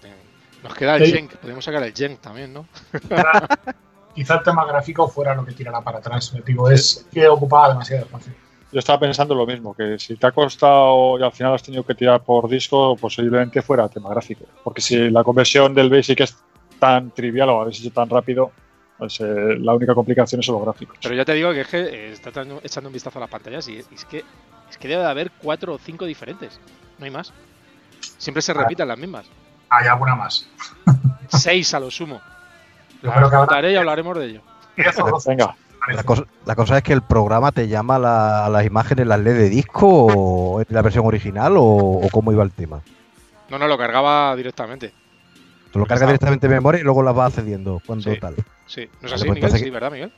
nos queda el Sí. Jenk. Podríamos sacar el Jenk también, ¿no? Quizá, el tema gráfico fuera lo que tirara para atrás. Digo, es que ocupaba demasiado espacio. Yo estaba pensando lo mismo, que si te ha costado y al final has tenido que tirar por disco, posiblemente fuera tema gráfico. Porque si la conversión del Basic es tan trivial o habéis hecho tan rápido, pues eh, la única complicación es los gráficos. Pero ya te digo que es que eh, está echando- echando un vistazo a las pantallas y, y es que es que debe de haber cuatro o cinco diferentes. No hay más. Siempre se Ah. repiten las mismas. Hay alguna más. Seis a lo sumo. Que habrá contaré y hablaremos de ello. 10 o 12, Venga, parece. La cosa, la cosa es que el programa te llama la- a las imágenes, las LED de disco o en la versión original o, o cómo iba el tema. No, no, lo cargaba directamente. Te lo carga Está- directamente en memoria y luego las va accediendo cuando Sí. tal. Sí, ¿no es así, pues Miguel? entonces Sí, que- ¿verdad, Miguel?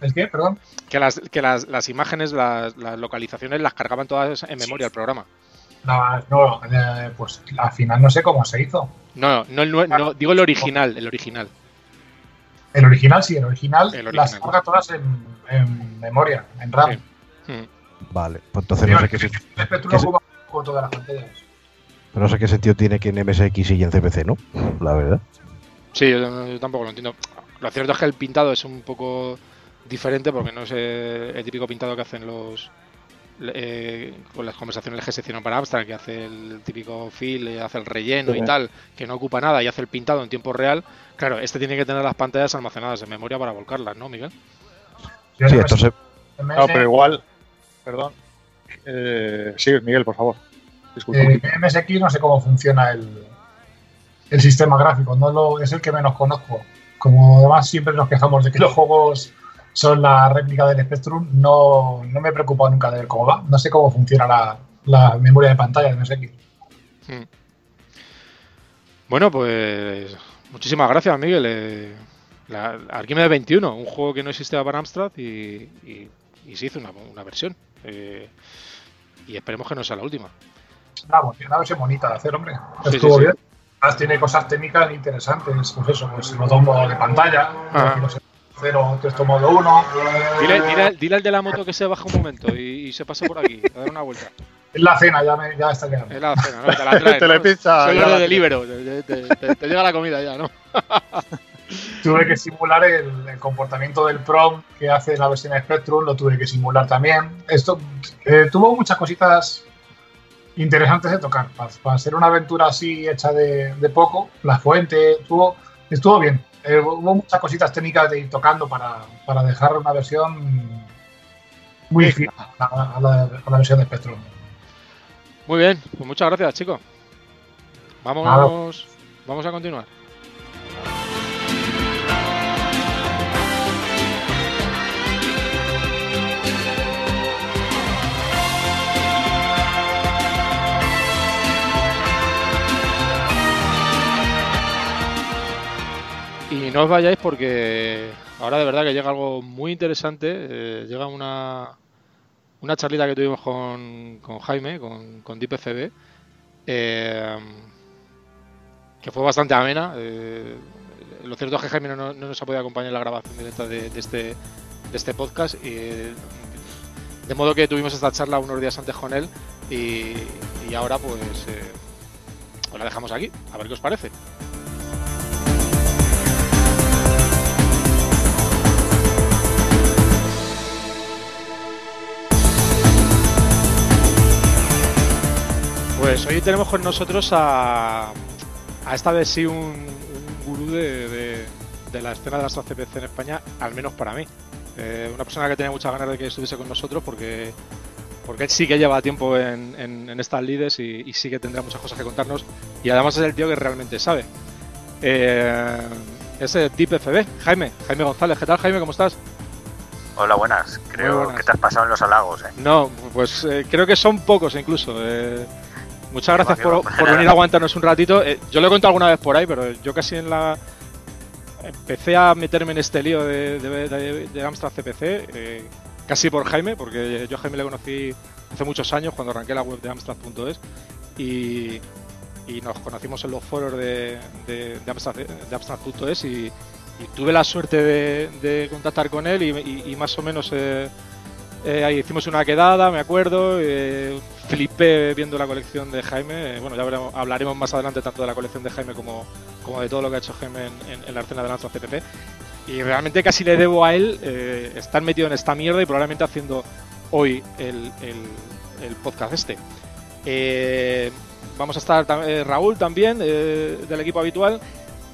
¿Es que? Perdón. Que las, que las, las imágenes, las, las localizaciones las cargaban todas en memoria el programa. No, no, eh, pues al final no sé cómo se hizo. No, no, el nue- no, digo el original, el original. El original sí, el original, El las carga todas en, en memoria, en RAM. Sí. Mm. Vale, pues entonces no sé, qué, se- todas las pantallas. no sé qué sentido tiene que en MSX y en CPC, ¿no? La verdad. Sí, yo, yo tampoco lo entiendo. Lo cierto es que el pintado es un poco diferente porque no es eh, el típico pintado que hacen los eh, con las conversaciones que se hicieron para Abstract, que hace el típico fill, eh, hace el relleno y tal, que no ocupa nada y hace el pintado en tiempo real. Claro, este tiene que tener las pantallas almacenadas en memoria para volcarlas, ¿no, Miguel? Yo Sí, esto se, no, pero igual, perdón. Eh, sí, Miguel, por favor. Disculpa. eh, en MSX no sé cómo funciona el, el sistema gráfico, no lo, es el que menos conozco. Como además siempre nos quejamos de que los juegos son la réplica del Spectrum, no, no me he preocupado nunca de ver cómo va. No sé cómo funciona la, la memoria de pantalla de MSX. Hmm. Bueno, pues muchísimas gracias, Miguel. Eh, la, Arquímedes 21, un juego que no existía para Amstrad y, se hizo una, una versión. Eh, y esperemos que no sea la última. Vamos, una versión bonita de hacer, hombre. Estuvo bien. Además, tiene cosas técnicas interesantes, pues eso, pues los dos de pantalla, ah. los 0, que modo 1. Dile, dile, dile, al de la moto que se baja un momento y, se pasa por aquí, a dar una vuelta. Es la cena, ya, me, ya está quedando. Es la cena, ¿no? Te la traes. pizza, Soy yo de delibero, te, llega la comida ya, ¿no? tuve que simular el, comportamiento del prom que hace la versión de Spectrum, lo tuve que simular también. Esto eh, tuvo muchas cositas interesantes de tocar. Para, para, ser una aventura así hecha de, de poco, la fuente, estuvo, estuvo bien. Eh, hubo muchas cositas técnicas de ir tocando para, para dejar una versión muy fina a, a la, a la versión de Spectrum. Muy bien, pues muchas gracias, chicos. Vamos, vamos a continuar. Y no os vayáis porque ahora de verdad que llega algo muy interesante. eh, llega una, una charlita que tuvimos con, con Jaime, con, con DeepFB, eh, que fue bastante amena. eh, lo cierto es que Jaime no, no nos ha podido acompañar en la grabación directa de, este, de este podcast. De modo que tuvimos esta charla unos días antes con él y, y ahora pues eh, os la dejamos aquí, a ver qué os parece. Pues hoy tenemos con nosotros a, a esta vez sí un, un gurú de, de- de la escena de las CPC en España, al menos para mí. Eh, una persona que tenía muchas ganas de que estuviese con nosotros porque, porque él sí que lleva tiempo en, en- en estas lides y, y sí que tendrá muchas cosas que contarnos y además es el tío que realmente sabe. Eh, es Deep FB, Jaime, Jaime González. ¿Qué tal Jaime? ¿Cómo estás? Hola, buenas. Creo buenas. que te has pasado en los halagos, ¿eh? No, pues eh, creo que son pocos incluso. eh. Muchas gracias por, venir a aguantarnos un ratito. Eh, yo lo he contado alguna vez por ahí, pero yo casi en la... Empecé a meterme en este lío de, de, de- de Amstrad CPC, eh, casi por Jaime, porque yo a Jaime le conocí hace muchos años cuando arranqué la web de Amstrad.es y, y nos conocimos en los foros de, de, de Amstrad- de Amstrad.es y, tuve la suerte de, contactar con él y, más o menos eh, eh, ahí hicimos una quedada, me acuerdo, eh, flipé viendo la colección de Jaime, bueno, ya hablaremos más adelante tanto de la colección de Jaime como, como de todo lo que ha hecho Jaime en, la escena de lanza CPP y realmente casi le debo a él estar metido en esta mierda y probablemente haciendo hoy el, podcast este. vamos a estar Raúl también del equipo habitual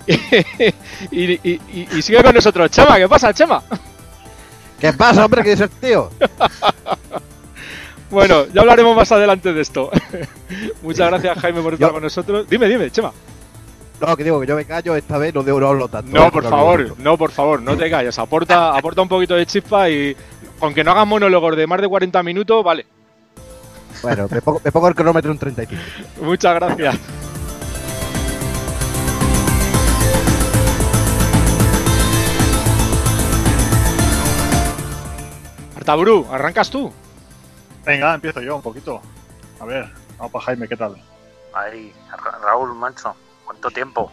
y, sigue con nosotros. Chema, ¿qué pasa, Chema? ¿Qué pasa, hombre? ¿Qué dices, tío? bueno, ya hablaremos más adelante de esto. Muchas gracias, Jaime, por estar con nosotros. Dime, dime, Chema. No, que digo que yo me callo esta vez, no debo no hablo tanto. No, por favor, no, por favor, no te calles. Aporta, aporta un poquito de chispa y aunque no hagas monólogos de más de 40 minutos, vale. Bueno, me pongo, me pongo el cronómetro en 35. Muchas gracias. Tabru, ¿arrancas tú? Venga, empiezo yo un poquito. A ver, vamos para Jaime, ¿qué tal? Ahí, Raúl Mancho, ¿cuánto tiempo?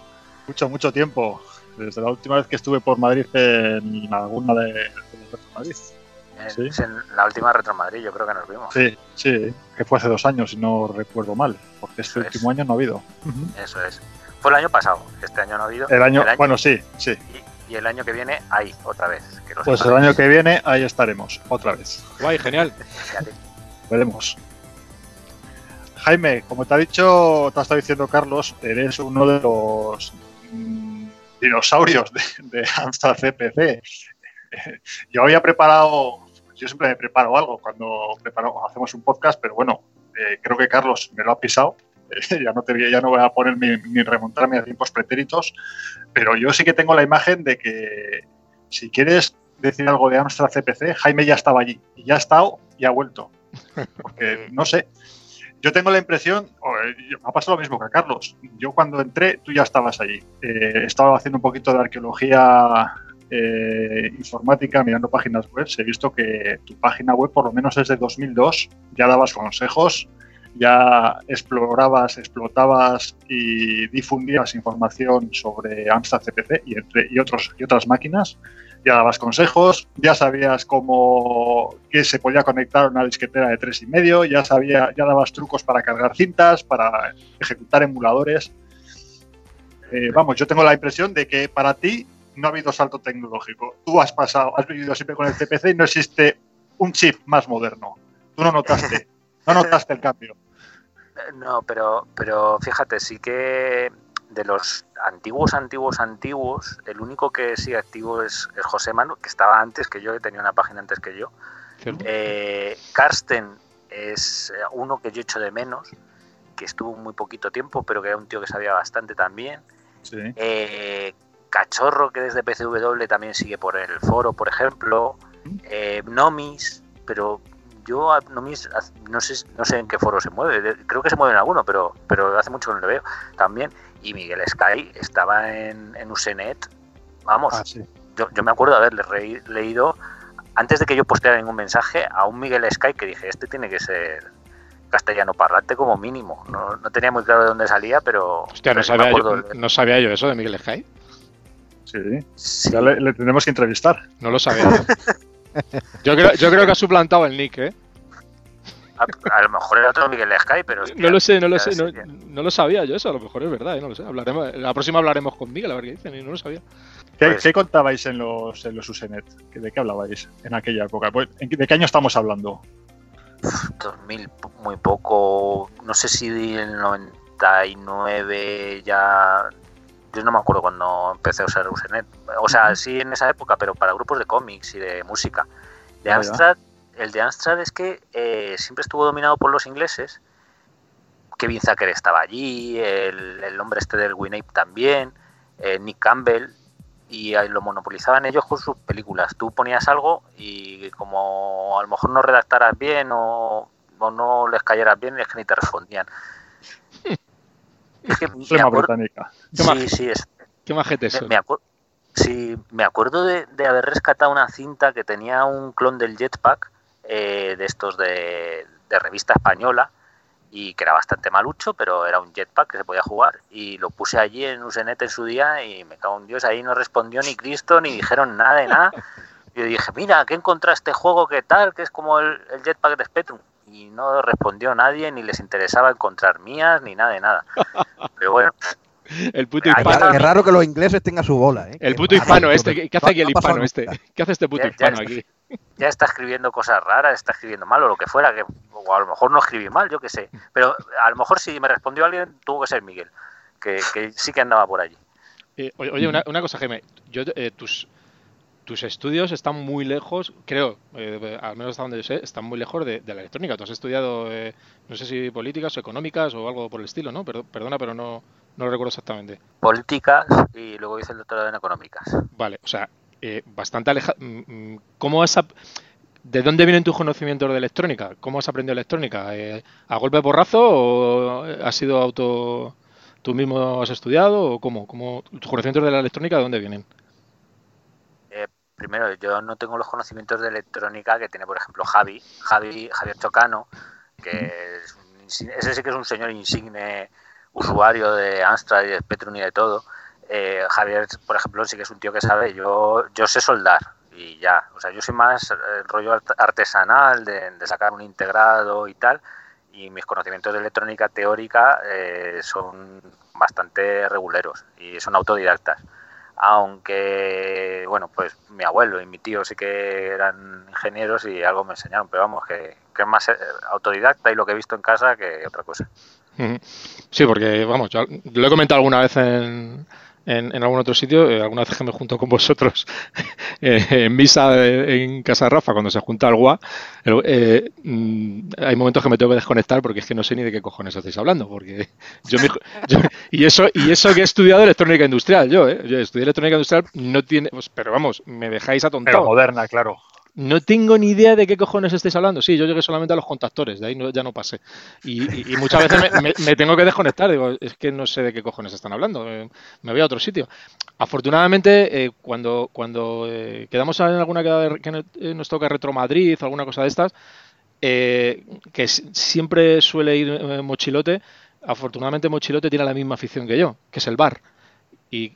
Mucho, mucho tiempo. Desde la última vez que estuve por Madrid en alguna de, de Retro Madrid. ¿Sí? En la última Retro Madrid, yo creo que nos vimos. Sí, sí, que fue hace dos años, si no recuerdo mal, porque este último año no ha habido. Eso es. Fue el año pasado, este año no ha habido. El año, bueno, sí, sí y el año que viene ahí, otra vez. pues el año que viene ahí estaremos, otra vez. Guay, genial. Veremos. Jaime, como te ha dicho, te ha estado diciendo Carlos, eres uno de los mm, dinosaurios de, de Amstrad CPC. Yo había preparado, yo siempre me preparo algo cuando preparo, hacemos un podcast, pero bueno, eh, creo que Carlos me lo ha pisado ya no, te, ya no voy a poner ni, remontarme a tiempos pretéritos, pero yo sí que tengo la imagen de que si quieres decir algo de Amstrad CPC, Jaime ya estaba allí, y ya ha estado y ha vuelto. Porque no sé, yo tengo la impresión, me ha pasado lo mismo que a Carlos. Yo cuando entré, tú ya estabas allí. Eh, estaba haciendo un poquito de arqueología eh, informática mirando páginas web. He visto que tu página web, por lo menos desde 2002, ya dabas consejos ya explorabas, explotabas y difundías información sobre Amstrad CPC y, otros, y otras máquinas, ya dabas consejos, ya sabías cómo que se podía conectar una disquetera de tres y medio, ya sabía, ya dabas trucos para cargar cintas, para ejecutar emuladores. Eh, vamos, yo tengo la impresión de que para ti no ha habido salto tecnológico. Tú has pasado, has vivido siempre con el CPC y no existe un chip más moderno. Tú no notaste. No notaste el cambio. Eh, no, pero, pero fíjate, sí que de los antiguos, antiguos, antiguos, el único que sigue activo es, José Manu, que estaba antes que yo, que tenía una página antes que yo. Eh, Karsten es eh, uno que yo echo de menos, que estuvo muy poquito tiempo, pero que era un tío que sabía bastante también. Cachorro, que desde PCW también sigue por el foro, por ejemplo. Nomis, pero yo no, no, sé, no sé en qué foro se mueve, creo que se mueve en alguno, pero, pero hace mucho que no le veo también. Y Miguel Sky estaba en, en Usenet, vamos, ah, yo, yo, me acuerdo de haberle leído, antes de que yo posteara ningún mensaje, a un Miguel Sky que dije, este tiene que ser castellano parlante como mínimo. No, no tenía muy claro de dónde salía, pero... Hostia, no sabía, yo, no sabía yo eso de Miguel Sky. Sí, ya le, le, tenemos que entrevistar. No lo sabía. Yo creo, yo creo que ha suplantado el nick, ¿eh? A, lo mejor era otro Miguel Sky, pero. no lo sé, no lo sé. No, lo sabía yo eso, a lo mejor es verdad, ¿eh? no lo sé. Hablaremos, la próxima hablaremos con Miguel a ver qué dicen, y no lo sabía. ¿Qué, pues contabais en los, en los Usenet? ¿De qué hablabais en aquella época? Pues, ¿De qué año estamos hablando? 2000, muy poco. No sé si el 99 ya yo no me acuerdo cuando empecé a usar Usenet. O sea, sí en esa época, pero para grupos de cómics y de música. De Amstrad, el de Amstrad es que eh, siempre estuvo dominado por los ingleses. Kevin Zucker estaba allí, el, hombre este del Winape también, eh, Nick Campbell, y lo monopolizaban ellos con sus películas. Tú ponías algo y como a lo mejor no redactaras bien o, o no les cayeras bien, es que ni te respondían. Es que me Sí, sí, es. Qué majete eso. Me, sí, me acuerdo de, haber rescatado una cinta que tenía un clon del Jetpack, eh, de estos de, revista española, y que era bastante malucho, pero era un jetpack que se podía jugar. Y lo puse allí en Usenet en su día y me cago en Dios, ahí no respondió ni Cristo, ni dijeron nada de nada. Yo dije, mira, ¿qué encontraste juego? ¿Qué tal? Que es como el, jetpack de Spectrum. Y no respondió nadie, ni les interesaba encontrar mías, ni nada de nada. Pero bueno. El puto hispano. Qué raro que los ingleses tengan su bola, ¿eh? El puto hispano este. ¿Qué hace aquí el hispano este? ¿Qué hace este puto hispano aquí? Ya está escribiendo cosas raras, está escribiendo mal o lo que fuera, que, o a lo mejor no escribí mal, yo qué sé. Pero a lo mejor si me respondió alguien, tuvo que ser Miguel, que, sí que andaba por allí. Eh, oye, una, una, cosa, Jaime. Yo, eh, tus, tus estudios están muy lejos, creo, eh, al menos hasta donde yo sé, están muy lejos de, la electrónica. Tú has estudiado, eh, no sé si políticas o económicas o algo por el estilo, ¿no? perdona, pero no, no lo recuerdo exactamente. Políticas y luego hice el doctorado en económicas. Vale, o sea, eh, bastante alejado. Mm, mm, ¿Cómo has, ¿De dónde vienen tus conocimientos de electrónica? ¿Cómo has aprendido electrónica? ¿A golpe de borrazo o has sido auto... ¿Tú mismo has estudiado o cómo? ¿Cómo ¿Tus conocimientos de la electrónica de dónde vienen? primero, yo no tengo los conocimientos de electrónica que tiene, por ejemplo, Javi, Javi Javier Chocano, que ese sí que es un señor insigne usuario de Amstrad y de Spectrum y de todo. Eh, Javier, por ejemplo, sí que es un tío que sabe, yo, yo sé soldar y ya. O sea, yo soy más el rollo artesanal de, sacar un integrado y tal, y mis conocimientos de electrónica teórica eh, son bastante reguleros y son autodidactas aunque bueno pues mi abuelo y mi tío sí que eran ingenieros y algo me enseñaron pero vamos que, es más eh, autodidacta y lo que he visto en casa que otra cosa sí porque vamos yo lo he comentado alguna vez en, en, algún otro sitio, eh, alguna vez que me junto con vosotros eh, en misa en casa de Rafa, cuando se junta el GUA, eh, mm, hay momentos que me tengo que desconectar porque es que no sé ni de qué cojones estáis hablando. porque yo, Y eso y eso que he estudiado electrónica industrial, yo, yo estudié electrónica industrial, no tiene. Pues, pero vamos, me dejáis atontado. Pero moderna, claro. No tengo ni idea de qué cojones estáis hablando. Sí, yo llegué solamente a los contactores, de ahí ya no pasé. Y, muchas veces me, tengo que desconectar, digo, es que no sé de qué cojones están hablando, eh, me voy a otro sitio. Afortunadamente, eh, cuando, cuando eh, quedamos en alguna que nos toca Retro Madrid o alguna cosa de estas, que siempre suele ir Mochilote, afortunadamente Mochilote tiene la misma afición que yo, que es el bar. Y,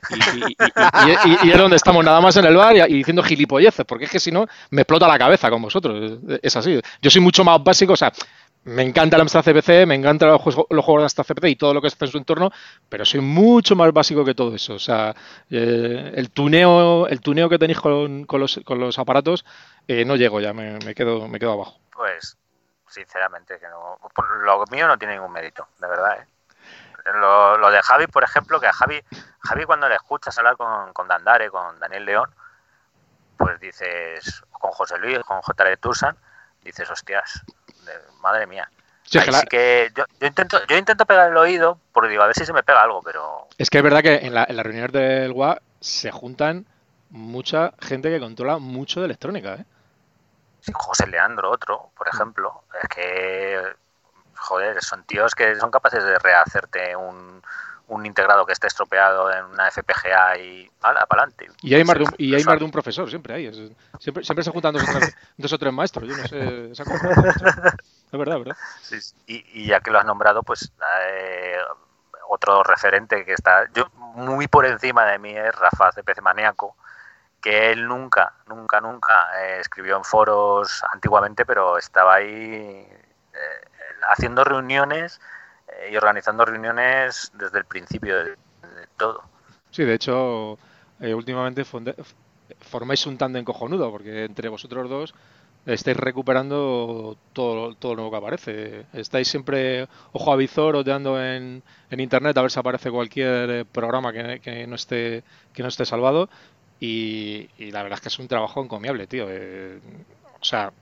es donde estamos nada más en el bar y, diciendo gilipolleces, porque es que si no me explota la cabeza con vosotros. Es así. Yo soy mucho más básico, o sea, me encanta la Amstrad CPC, me encantan los juegos, los juegos de Amstrad CPC y todo lo que está en su entorno, pero soy mucho más básico que todo eso. O sea, eh, el tuneo, el tuneo que tenéis con, los, con los aparatos, eh, no llego ya, me, me, quedo, me quedo abajo. Pues, sinceramente, que no, lo mío no tiene ningún mérito, de verdad. ¿eh? Lo, lo, de Javi, por ejemplo, que a Javi, Javi cuando le escuchas hablar con, con Dandare, con Daniel León, pues dices, con José Luis, con J. Tursan, dices, hostias, madre mía. Así que yo, yo, intento, yo intento pegar el oído porque digo, a ver si se me pega algo, pero... Es que es verdad que en la, en la reunión del WA se juntan mucha gente que controla mucho de electrónica, ¿eh? Sí, José Leandro, otro, por ejemplo. Es que joder, son tíos que son capaces de rehacerte un, un integrado que esté estropeado en una FPGA y para adelante. Y hay más de un, y hay más de un profesor, siempre hay. siempre, siempre se juntan dos o, tres, dos o tres maestros, yo no sé. Es verdad, ¿verdad? Sí, y, y, ya que lo has nombrado, pues eh, otro referente que está yo muy por encima de mí es Rafa CPC Maníaco, que él nunca, nunca, nunca eh, escribió en foros antiguamente, pero estaba ahí eh, haciendo reuniones eh, y organizando reuniones desde el principio de, todo. Sí, de hecho, eh, últimamente formáis un tándem cojonudo, porque entre vosotros dos estáis recuperando todo, todo lo nuevo que aparece. Estáis siempre ojo a visor oteando en, en internet a ver si aparece cualquier eh, programa que, no esté que no esté salvado y, la verdad es que es un trabajo encomiable, tío. o sea,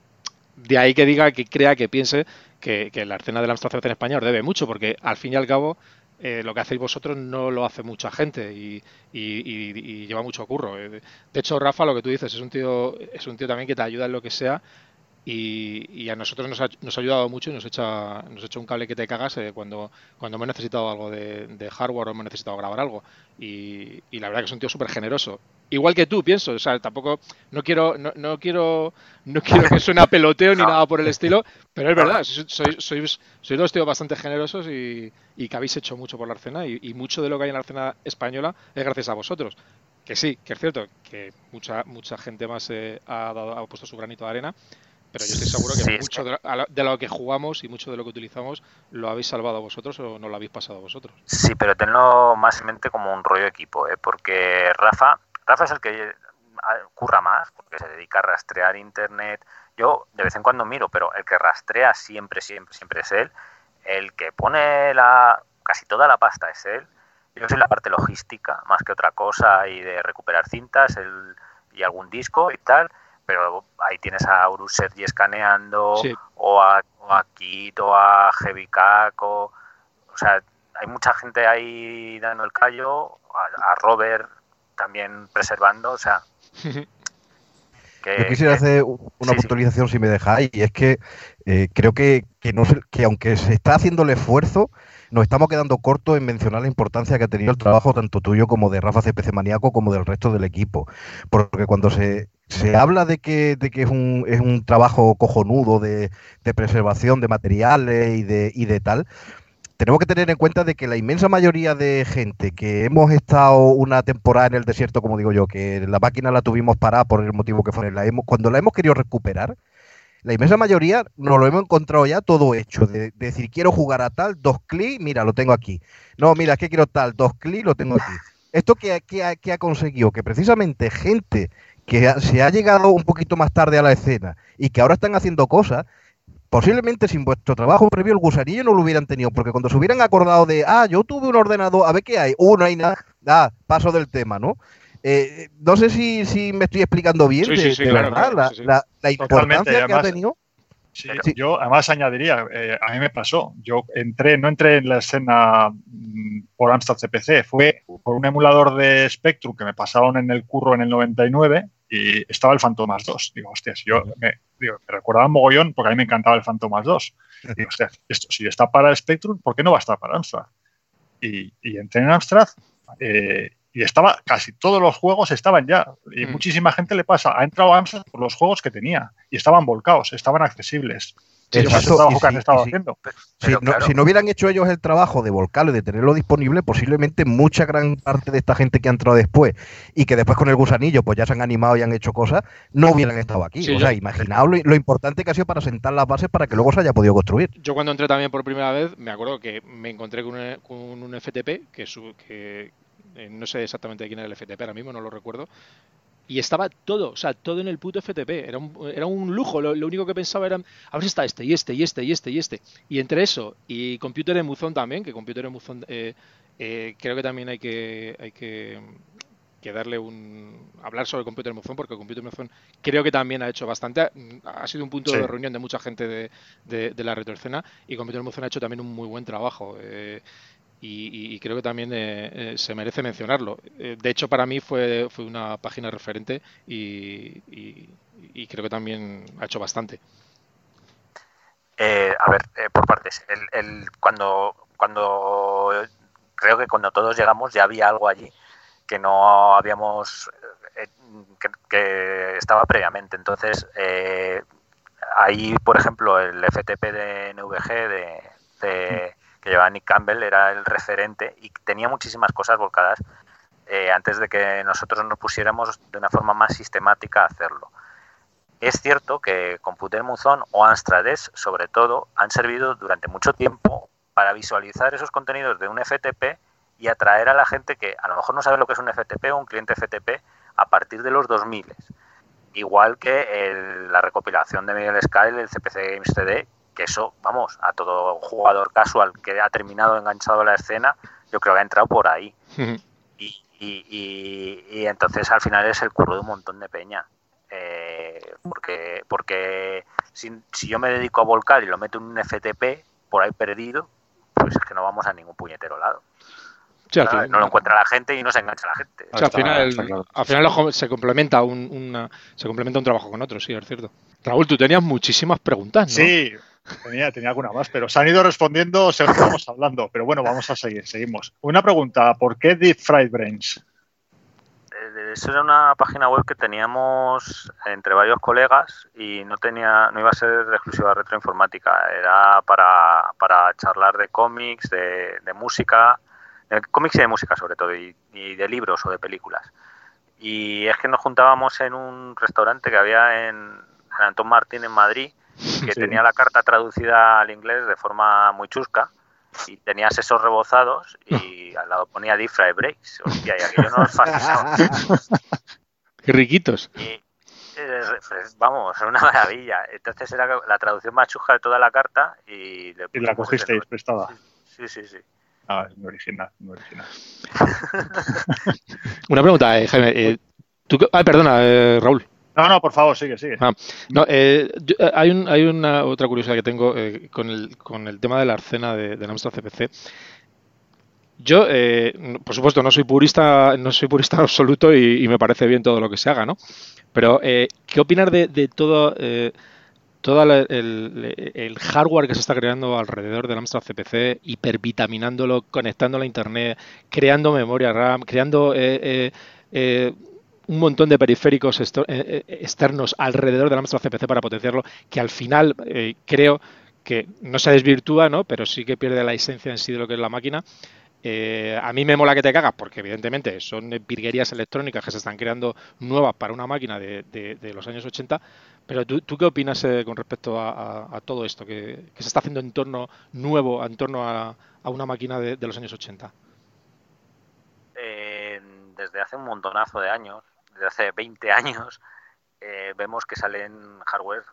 de ahí que diga, que crea, que piense que, la escena de la Amstrad en España debe mucho, porque al fin y al cabo eh, lo que hacéis vosotros no lo hace mucha gente y, lleva mucho curro. Eh, de hecho, Rafa, lo que tú dices, es un tío, es un tío también que te ayuda en lo que sea y, a nosotros nos ha, nos ha, ayudado mucho y nos echa, nos echa un cable que te cagas eh, cuando, cuando hemos necesitado algo de, hardware o hemos necesitado grabar algo. Y, la verdad que es un tío súper generoso. Igual que tú, pienso. O sea, tampoco, no quiero, no, no quiero, no quiero que suene a peloteo ni nada por el estilo, pero es verdad, sois, sois, sois dos tíos bastante generosos y, que habéis hecho mucho por la escena y, mucho de lo que hay en la escena española es gracias a vosotros. Que sí, que es cierto que mucha mucha gente más eh, ha, dado, ha puesto su granito de arena, pero yo estoy seguro que mucho De, lo que jugamos y mucho de lo que utilizamos lo habéis salvado vosotros o no lo habéis pasado vosotros. Sí, pero tenlo más en mente como un rollo equipo, ¿eh? porque Rafa Rafa es el que ah, curra más, porque se dedica a rastrear internet. Yo de vez en cuando miro, pero el que rastrea siempre, siempre, siempre es él. El que pone la casi toda la pasta es él. Yo soy la parte logística, más que otra cosa, y de recuperar cintas el, y algún disco y tal. Pero ahí tienes a Urus Sergi escaneando, o, a, o Kit, o a Heavy o, o sea, hay mucha gente ahí dando el callo, a Robert también preservando, o sea... Yo quisiera hacer una puntualización, si me dejáis, y es que eh, creo que, no, que aunque se está haciendo el esfuerzo, nos estamos quedando cortos en mencionar la importancia que ha tenido el trabajo tanto tuyo como de Rafa CPC Maníaco como del resto del equipo. Porque cuando se, se habla de que, de que es, un, es un trabajo cojonudo de, de preservación de materiales y de, y de tal, tenemos que tener en cuenta de que la inmensa mayoría de gente que hemos estado una temporada en el desierto, como digo yo, que la máquina la tuvimos parada por el motivo que fue, hemos, cuando la hemos querido recuperar, la inmensa mayoría nos lo hemos encontrado ya todo hecho. De, decir, quiero jugar a tal, dos clics, mira, lo tengo aquí. No, mira, es que quiero tal, dos clics, lo tengo aquí. Esto que, que, que ha conseguido que precisamente gente que se ha llegado un poquito más tarde a la escena y que ahora están haciendo cosas, posiblemente sin vuestro trabajo previo el gusanillo no lo hubieran tenido, porque cuando se hubieran acordado de, ah, yo tuve un ordenador, a ver qué hay, uh, no hay nada, ah, paso del tema, ¿no? Eh, no sé si, si me estoy explicando bien, de, verdad, la, importancia que ha tenido. Sí, yo además añadiría, eh, a mí me pasó, yo entré, no entré en la escena mm, por Amstrad CPC, fue por un emulador de Spectrum que me pasaron en el curro en el 99 y estaba el Fantomas 2. Digo, hostias, yo me, digo, me recordaba mogollón porque a mí me encantaba el Fantomas 2. Digo, hostias, esto, si está para Spectrum, ¿por qué no va a estar para Amstrad? Y, y entré en Amstrad eh, y estaba, casi todos los juegos estaban ya. Y mm. muchísima gente le pasa, ha entrado a Amstrad por los juegos que tenía y estaban volcados, estaban accesibles. Si, no, hubieran hecho ellos el trabajo de volcarlo y de tenerlo disponible, posiblemente mucha gran parte de esta gente que ha entrado después y que después con el gusanillo pues ya se han animado y han hecho cosas, no hubieran estado aquí. o sea, imaginaos lo, importante que ha sido para sentar las bases para que luego se haya podido construir. Yo cuando entré también por primera vez, me acuerdo que me encontré con un, FTP, que, su, que eh, no sé exactamente quién era el FTP ahora mismo, no lo recuerdo, y estaba todo, o sea, todo en el puto FTP. Era un, era un lujo. Lo, único que pensaba era, a ver si está este, y este, y este, y este, y este. Y entre eso y Computer Emuzón también, que Computer Emuzón eh, eh, creo que también hay que, hay que, darle un. hablar sobre Computer Emuzón, porque Computer Emuzón creo que también ha hecho bastante. Ha sido un punto de reunión de mucha gente de, de, de la retroescena y Computer Emuzón ha hecho también un muy buen trabajo. Eh, y, creo que también eh, eh, se merece mencionarlo. Eh, de hecho, para mí fue, fue una página referente y, creo que también ha hecho bastante. a ver, por partes. El, cuando, cuando creo que cuando todos llegamos ya había algo allí que no habíamos que, estaba previamente. Entonces, ahí, por ejemplo, el FTP de NVG de que llevaba Nick Campbell, era el referente y tenía muchísimas cosas volcadas eh, antes de que nosotros nos pusiéramos de una forma más sistemática a hacerlo. Es cierto que Computer Muzon o Anstrades, sobre todo, han servido durante mucho tiempo para visualizar esos contenidos de un FTP y atraer a la gente que a lo mejor no sabe lo que es un FTP o un cliente FTP a partir de los 2000. Igual que la recopilación de Miguel Sky, el CPC Games CD, que eso, vamos, a todo jugador casual que ha terminado enganchado a la escena, yo creo que ha entrado por ahí. y, y, entonces al final es el curro de un montón de peña. Eh, porque porque si, si, yo me dedico a volcar y lo meto en un FTP por ahí perdido, pues es que no vamos a ningún puñetero lado. No lo encuentra la gente y no se engancha la gente. al final, al final se complementa un, se complementa un trabajo con otro, sí, es cierto. Raúl, tú tenías muchísimas preguntas, ¿no? Sí, Tenía, tenía alguna más, pero se han ido respondiendo según estamos hablando. Pero bueno, vamos a seguir, seguimos. Una pregunta, ¿por qué Deep Fried Brains? eso era una página web que teníamos entre varios colegas y no tenía, no iba a ser exclusiva retroinformática, era para, para charlar de cómics, de, música, de cómics y de música sobre todo, y, de libros o de películas. Y es que nos juntábamos en un restaurante que había en, en Antón Martín en Madrid, que tenía la carta traducida al inglés de forma muy chusca y tenías esos rebozados y al lado ponía Diffra Breaks. Hostia, y aquello nos fascinaba. Qué riquitos. Y, eh, pues, vamos, una maravilla. Entonces era la traducción más chusca de toda la carta y, y la cogisteis prestada. Sí, sí, sí. Ah, es muy original, muy original. una pregunta, eh, Jaime. Eh, ¿tú, ah, perdona, Raúl. No, no, por favor, sigue, sigue. Ah, no, eh, eh, hay, un, hay una otra curiosidad que tengo eh, con, el, con el tema de la arcena de, de Amstrad CPC. Yo, por supuesto, no soy purista, no soy purista absoluto y, me parece bien todo lo que se haga, ¿no? Pero, ¿qué opinar de, de todo, todo el, hardware que se está creando alrededor del Amstrad CPC, hipervitaminándolo, conectándolo a Internet, creando memoria RAM, creando un montón de periféricos eh, eh, externos alrededor de la Amstrad CPC para potenciarlo, que al final eh, creo que no se desvirtúa, ¿no? pero sí que pierde la esencia en sí de lo que es la máquina. a mí me mola que te cagas, porque evidentemente son virguerías electrónicas que se están creando nuevas para una máquina de, los años 80, pero ¿tú, qué opinas con respecto a, todo esto que, se está haciendo en torno nuevo, en torno a, una máquina de, los años 80? desde hace un montonazo de años desde hace 20 años eh, vemos que salen hardware,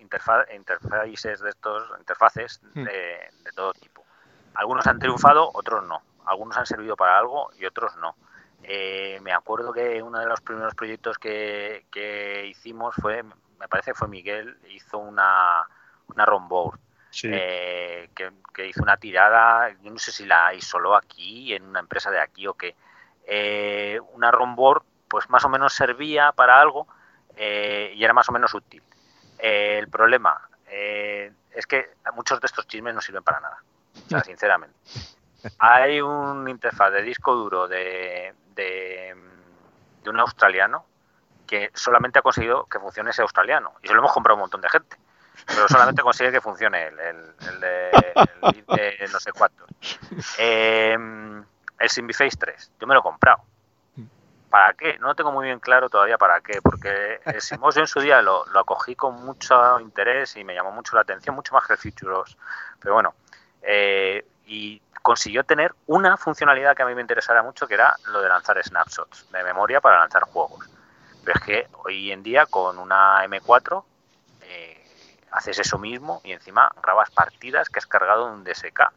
interfaces de estos, interfaces hmm. de, todo tipo. Algunos han triunfado, otros no. Algunos han servido para algo y otros no. Eh, me acuerdo que uno de los primeros proyectos que, hicimos fue, me parece fue Miguel, hizo una, una romboard. Eh, que, hizo una tirada, yo no sé si la isoló aquí, en una empresa de aquí o qué, una romboard pues más o menos servía para algo eh, y era más o menos útil. Eh, el problema eh, es que muchos de estos chismes no sirven para nada, o sea, sinceramente. Hay un interfaz de disco duro de, de, un australiano que solamente ha conseguido que funcione ese australiano y se lo hemos comprado un montón de gente pero solamente consigue que funcione el, el, de, no sé cuántos. el Simbiface 3, yo me lo he comprado ¿Para qué? No tengo muy bien claro todavía para qué, porque el Simos en su día lo, acogí con mucho interés y me llamó mucho la atención, mucho más que el Futuros. Pero bueno, eh, y consiguió tener una funcionalidad que a mí me interesara mucho, que era lo de lanzar snapshots de memoria para lanzar juegos. Pero es que hoy en día con una M4 eh, haces eso mismo y encima grabas partidas que has cargado en un DSK.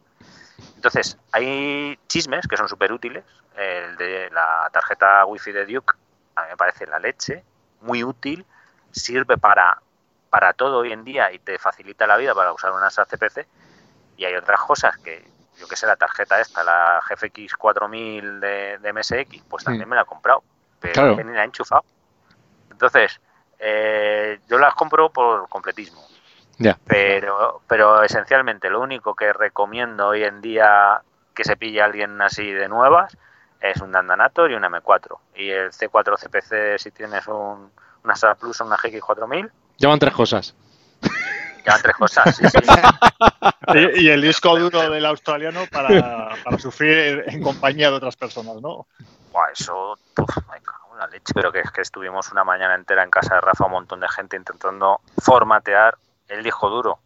Entonces, hay chismes que son súper útiles, el de la tarjeta wifi de Duke, a mí me parece la leche, muy útil, sirve para, para todo hoy en día y te facilita la vida para usar una CPC. Y hay otras cosas que, yo que sé, la tarjeta esta, la GFX 4000 de, de MSX, pues también me la he comprado, pero ni la he enchufado. Entonces, eh, yo las compro por completismo. Pero, pero esencialmente lo único que recomiendo hoy en día que se pille alguien así de nuevas es un Dandanator y un M4. Y el C4 CPC, si tienes un, una SAR Plus o una GX4000. Llevan tres cosas. Llevan tres cosas, sí, sí. y, el disco duro del australiano para, para, sufrir en compañía de otras personas, ¿no? Buah, eso, uf, la leche. Pero que es que estuvimos una mañana entera en casa de Rafa, un montón de gente intentando formatear el disco duro.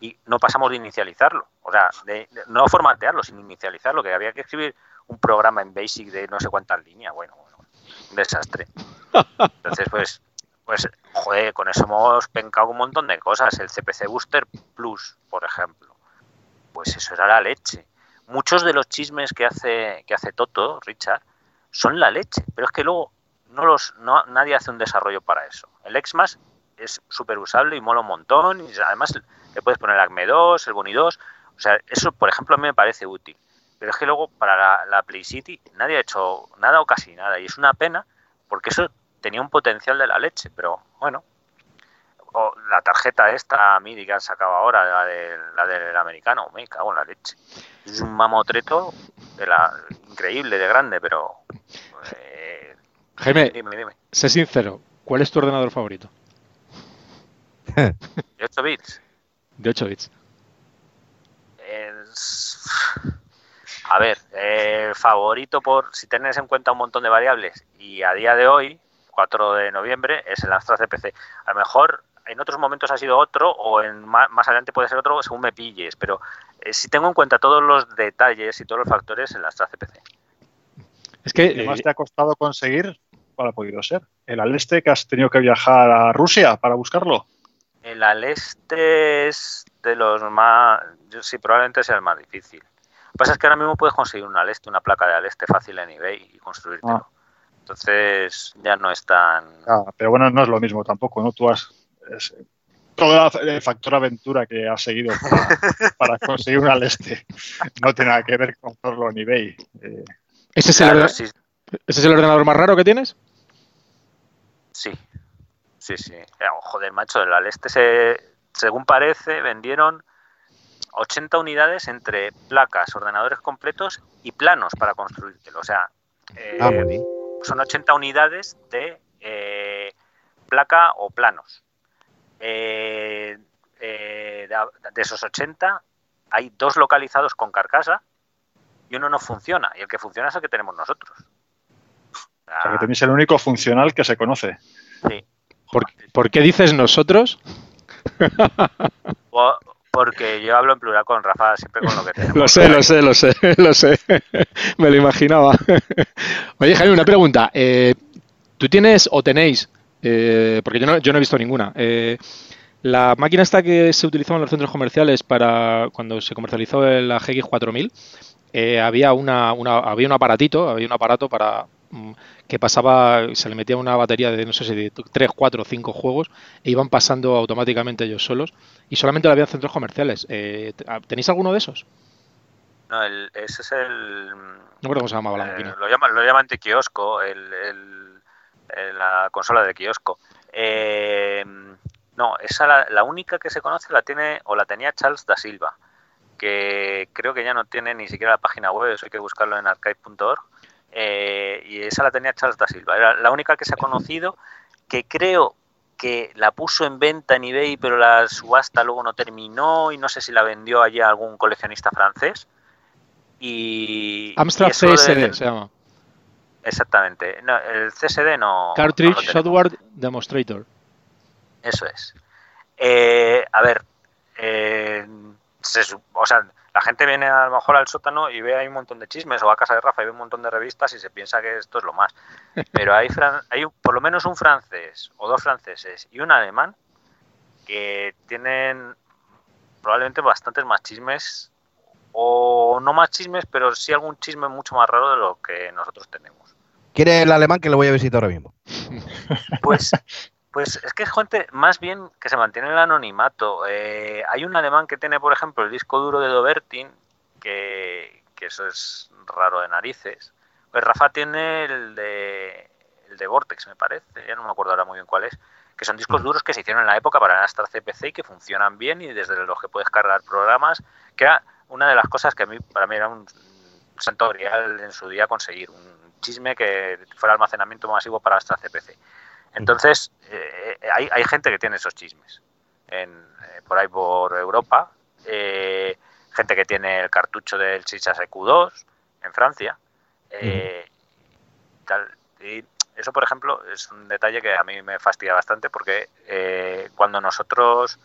Y no pasamos de inicializarlo. O sea, de, no formatearlo, sino inicializarlo, que había que escribir un programa en Basic de no sé cuántas líneas. Bueno, bueno, un desastre. Entonces, pues, pues, joder, con eso hemos pencado un montón de cosas. El CPC Booster Plus, por ejemplo. Pues eso era la leche. Muchos de los chismes que hace, que hace Toto, Richard, son la leche. Pero es que luego no los, no, nadie hace un desarrollo para eso. El XMAS es súper usable y mola un montón. Y además le puedes poner Acme 2, el Boni 2. O sea, eso, por ejemplo, a mí me parece útil. Pero es que luego para la, Play City nadie ha hecho nada o casi nada. Y es una pena porque eso tenía un potencial de la leche. Pero bueno, o la tarjeta esta MIDI que han sacado ahora, la, de, la del americano, me cago en la leche. Es un mamotreto de la, increíble, de grande, pero eh, Jaime, sé sincero, ¿cuál es tu ordenador favorito? ¿De 8 bits? De 8 bits. A ver, eh, favorito por si tenés en cuenta un montón de variables y a día de hoy, 4 de noviembre, es el Amstrad CPC. A lo mejor en otros momentos ha sido otro o en más, adelante puede ser otro según me pilles, pero eh, si tengo en cuenta todos los detalles y todos los factores, el Amstrad CPC. Es que ¿Qué más te ha costado conseguir? ¿Cuál ha podido ser? ¿El Aleste que has tenido que viajar a Rusia para buscarlo? El Aleste es de los más... Yo, sí, probablemente sea el más difícil. Lo que pasa es que ahora mismo puedes conseguir un Aleste, una placa de Aleste fácil en eBay y construírtelo. Ah. Entonces ya no es tan... Ah, pero bueno, no es lo mismo tampoco, ¿no? Tú has... todo el factor aventura que has seguido para, conseguir un Aleste no tiene nada que ver con hacerlo en eBay. Eh, ¿Ese es, el ordenador más raro que tienes? Sí. Sí, sí. Eh, joder, macho, el Aleste se, según parece, vendieron 80 unidades entre placas, ordenadores completos y planos para construírtelo. O sea, eh, ah, son 80 unidades de eh, placa o planos. De, esos 80, hay dos localizados con carcasa y uno no funciona. Y el que funciona es el que tenemos nosotros. O sea, que tenéis el único funcional que se conoce. Sí. ¿Por, qué dices nosotros? Porque yo hablo en plural con Rafa siempre con lo que tenemos. Lo sé, lo sé, lo sé, lo sé. Me lo imaginaba. Oye, Jaime, una pregunta. Eh, ¿Tú tienes o tenéis, eh, porque yo no, yo no he visto ninguna, eh, la máquina esta que se utilizó en los centros comerciales para cuando se comercializó la GX 4000, había, una, había un aparatito, había un aparato para mm, que pasaba, se le metía una batería de, no sé si de 3, 4 o 5 juegos e iban pasando automáticamente ellos solos y solamente lo había en centros comerciales. Eh, ¿Tenéis alguno de esos? No, ese es el... No recuerdo cómo se llamaba la eh, máquina. Lo llaman, lo llaman de kiosco, el, la consola de kiosco. Eh, no, esa la, la única que se conoce la tiene o la tenía Charles da Silva, que creo que ya no tiene ni siquiera la página web, eso hay que buscarlo en archive.org eh, y esa la tenía Charles da Silva. Era la única que se ha conocido que creo que la puso en venta en eBay, pero la subasta luego no terminó y no sé si la vendió allí a algún coleccionista francés. Y Amstrad CSD se llama. Exactamente. el CSD no. Cartridge Software Demonstrator. Eso es. Eh, a ver, eh, o sea, la gente viene a lo mejor al sótano y ve ahí un montón de chismes o a casa de Rafa y ve un montón de revistas y se piensa que esto es lo más. Pero hay, hay por lo menos un francés o dos franceses y un alemán que tienen probablemente bastantes más chismes o no más chismes, pero sí algún chisme mucho más raro de lo que nosotros tenemos. ¿Quiere el alemán que lo voy a visitar ahora mismo? Pues Pues es que es gente más bien que se mantiene en el anonimato. Eh, hay un alemán que tiene, por ejemplo, el disco duro de Dobertin, que, eso es raro de narices. Pues Rafa tiene el de, el de Vortex, me parece, ya no me acuerdo ahora muy bien cuál es, que son discos duros que se hicieron en la época para Astra CPC y que funcionan bien y desde los que puedes cargar programas, que era una de las cosas que a mí, para mí era un santo en su día conseguir, un chisme que fuera almacenamiento masivo para Astra CPC. Entonces, eh, hay, hay, gente que tiene esos chismes en, eh, por ahí por Europa. Eh, gente que tiene el cartucho del Chichas EQ2 en Francia. Y eso, por ejemplo, es un detalle que a mí me fastidia bastante porque cuando nosotros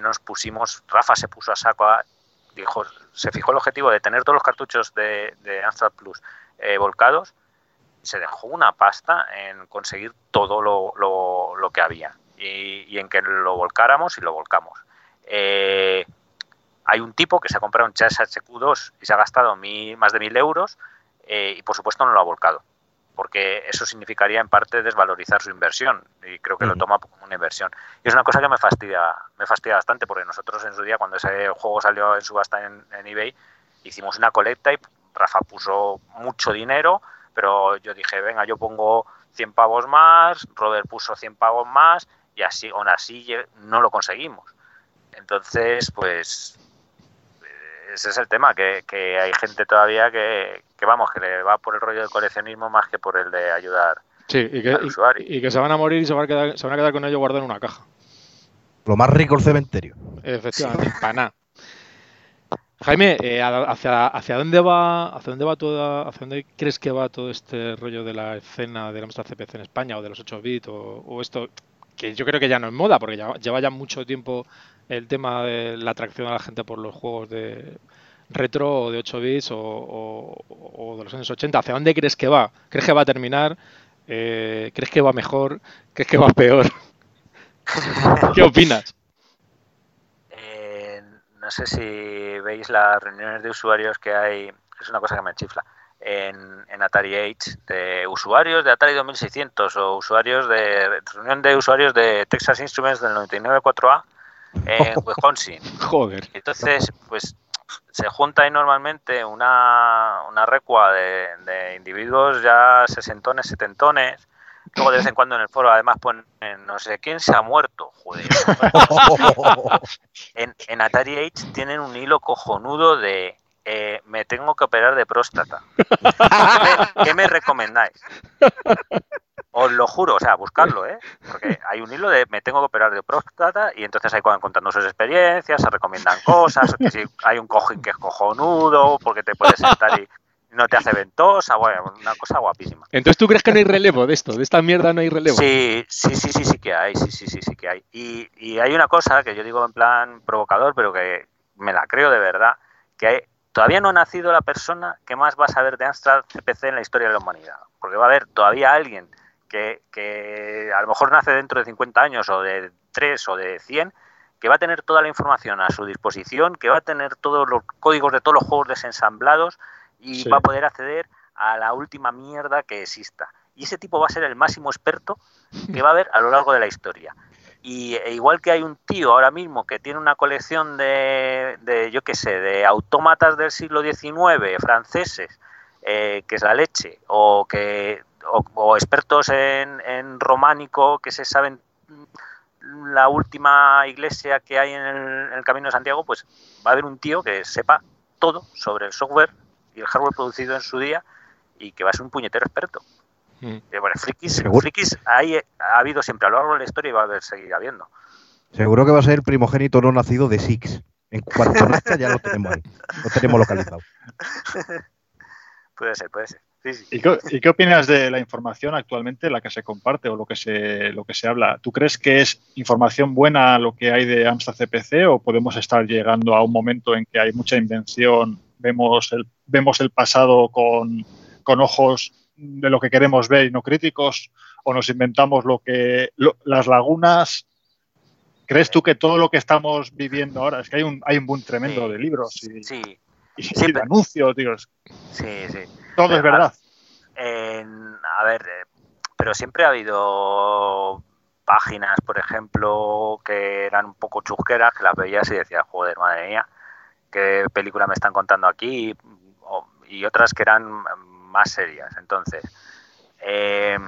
nos pusimos, Rafa se puso a saco, dijo, se fijó el objetivo de tener todos los cartuchos de, de Amstrad Plus volcados se dejó una pasta en conseguir todo lo, que había y, en que lo volcáramos y lo volcamos. Eh, hay un tipo que se ha comprado un Chess HQ2 y se ha gastado más de mil euros eh, y por supuesto no lo ha volcado porque eso significaría en parte desvalorizar su inversión y creo que lo toma como una inversión. Y es una cosa que me fastidia, me fastidia bastante porque nosotros en su día cuando ese juego salió en subasta en, en eBay hicimos una colecta y Rafa puso mucho dinero, pero yo dije, venga, yo pongo 100 pavos más, Robert puso 100 pavos más y así, aún así no lo conseguimos. Entonces, pues ese es el tema, que, hay gente todavía que, vamos, que le va por el rollo del coleccionismo más que por el de ayudar Sí, y que, y, que se van a morir y se van a quedar, se van a quedar con ello guardado en una caja. Lo más rico el cementerio. Efectivamente, para nada. Jaime, eh, hacia, ¿hacia dónde va hacia dónde va toda, hacia dónde crees que va todo este rollo de la escena de la Amstrad CPC en España o de los 8 bits o, esto que yo creo que ya no es moda porque ya, lleva ya mucho tiempo el tema de la atracción a la gente por los juegos de retro o de 8 bits o, de los años 80. ¿Hacia dónde crees que va? ¿Crees que va a terminar? Eh, ¿Crees que va mejor? ¿Crees que va peor? ¿Qué opinas? No sé si veis las reuniones de usuarios que hay, es una cosa que me chifla, en, Atari Age, de usuarios de Atari 2600 o usuarios de, reunión de usuarios de Texas Instruments del 99.4A en Wisconsin. Joder. Entonces, pues se junta ahí normalmente una, una recua de, de individuos ya sesentones, setentones, Luego de vez en cuando en el foro además ponen no sé quién se ha muerto. Joder. en, en, Atari Age tienen un hilo cojonudo de eh, me tengo que operar de próstata. ¿Qué me, recomendáis? Os lo juro, o sea, buscarlo, ¿eh? Porque hay un hilo de me tengo que operar de próstata y entonces ahí van contando sus experiencias, se recomiendan cosas, que si hay un cojín que es cojonudo, porque te puedes sentar y no te hace ventosa, bueno, una cosa guapísima. Entonces, ¿tú crees que no hay relevo de esto? ¿De esta mierda no hay relevo? Sí, sí, sí, sí, sí que hay, sí, sí, sí, sí que hay. Y, y hay una cosa que yo digo en plan provocador, pero que me la creo de verdad, que todavía no ha nacido la persona que más va a saber de Amstrad CPC en la historia de la humanidad. Porque va a haber todavía alguien que, que a lo mejor nace dentro de 50 años o de 3 o de 100 que va a tener toda la información a su disposición, que va a tener todos los códigos de todos los juegos desensamblados, y va a poder acceder a la última mierda que exista. Y ese tipo va a ser el máximo experto que va a haber a lo largo de la historia. Y e igual que hay un tío ahora mismo que tiene una colección de, de yo qué sé, de autómatas del siglo XIX franceses, eh, que es la leche, o que o, expertos en, en, románico que se saben la última iglesia que hay en el, en el Camino de Santiago, pues va a haber un tío que sepa todo sobre el software y el hardware producido en su día y que va a ser un puñetero experto. Mm. bueno, frikis, frikis hay, ha habido siempre a lo largo de la historia y va a haber, seguir habiendo. Seguro que va a ser el primogénito no nacido de Six. En cuanto nazca ya lo tenemos ahí, lo tenemos localizado. puede ser, puede ser. ¿Y, qué, opinas de la información actualmente, la que se comparte o lo que se, lo que se habla? ¿Tú crees que es información buena lo que hay de Amstrad CPC o podemos estar llegando a un momento en que hay mucha invención vemos el, vemos el pasado con, ojos de lo que queremos ver y no críticos, o nos inventamos lo que las lagunas. ¿Crees tú que todo lo que estamos viviendo ahora, es que hay un, hay un boom tremendo de libros y, sí. y, de anuncios, Sí, sí. Todo es verdad. a ver, eh, pero siempre ha habido páginas, por ejemplo, que eran un poco chusqueras, que las veías y decías, joder, madre mía, qué película me están contando aquí y otras que eran más serias. Entonces, eh,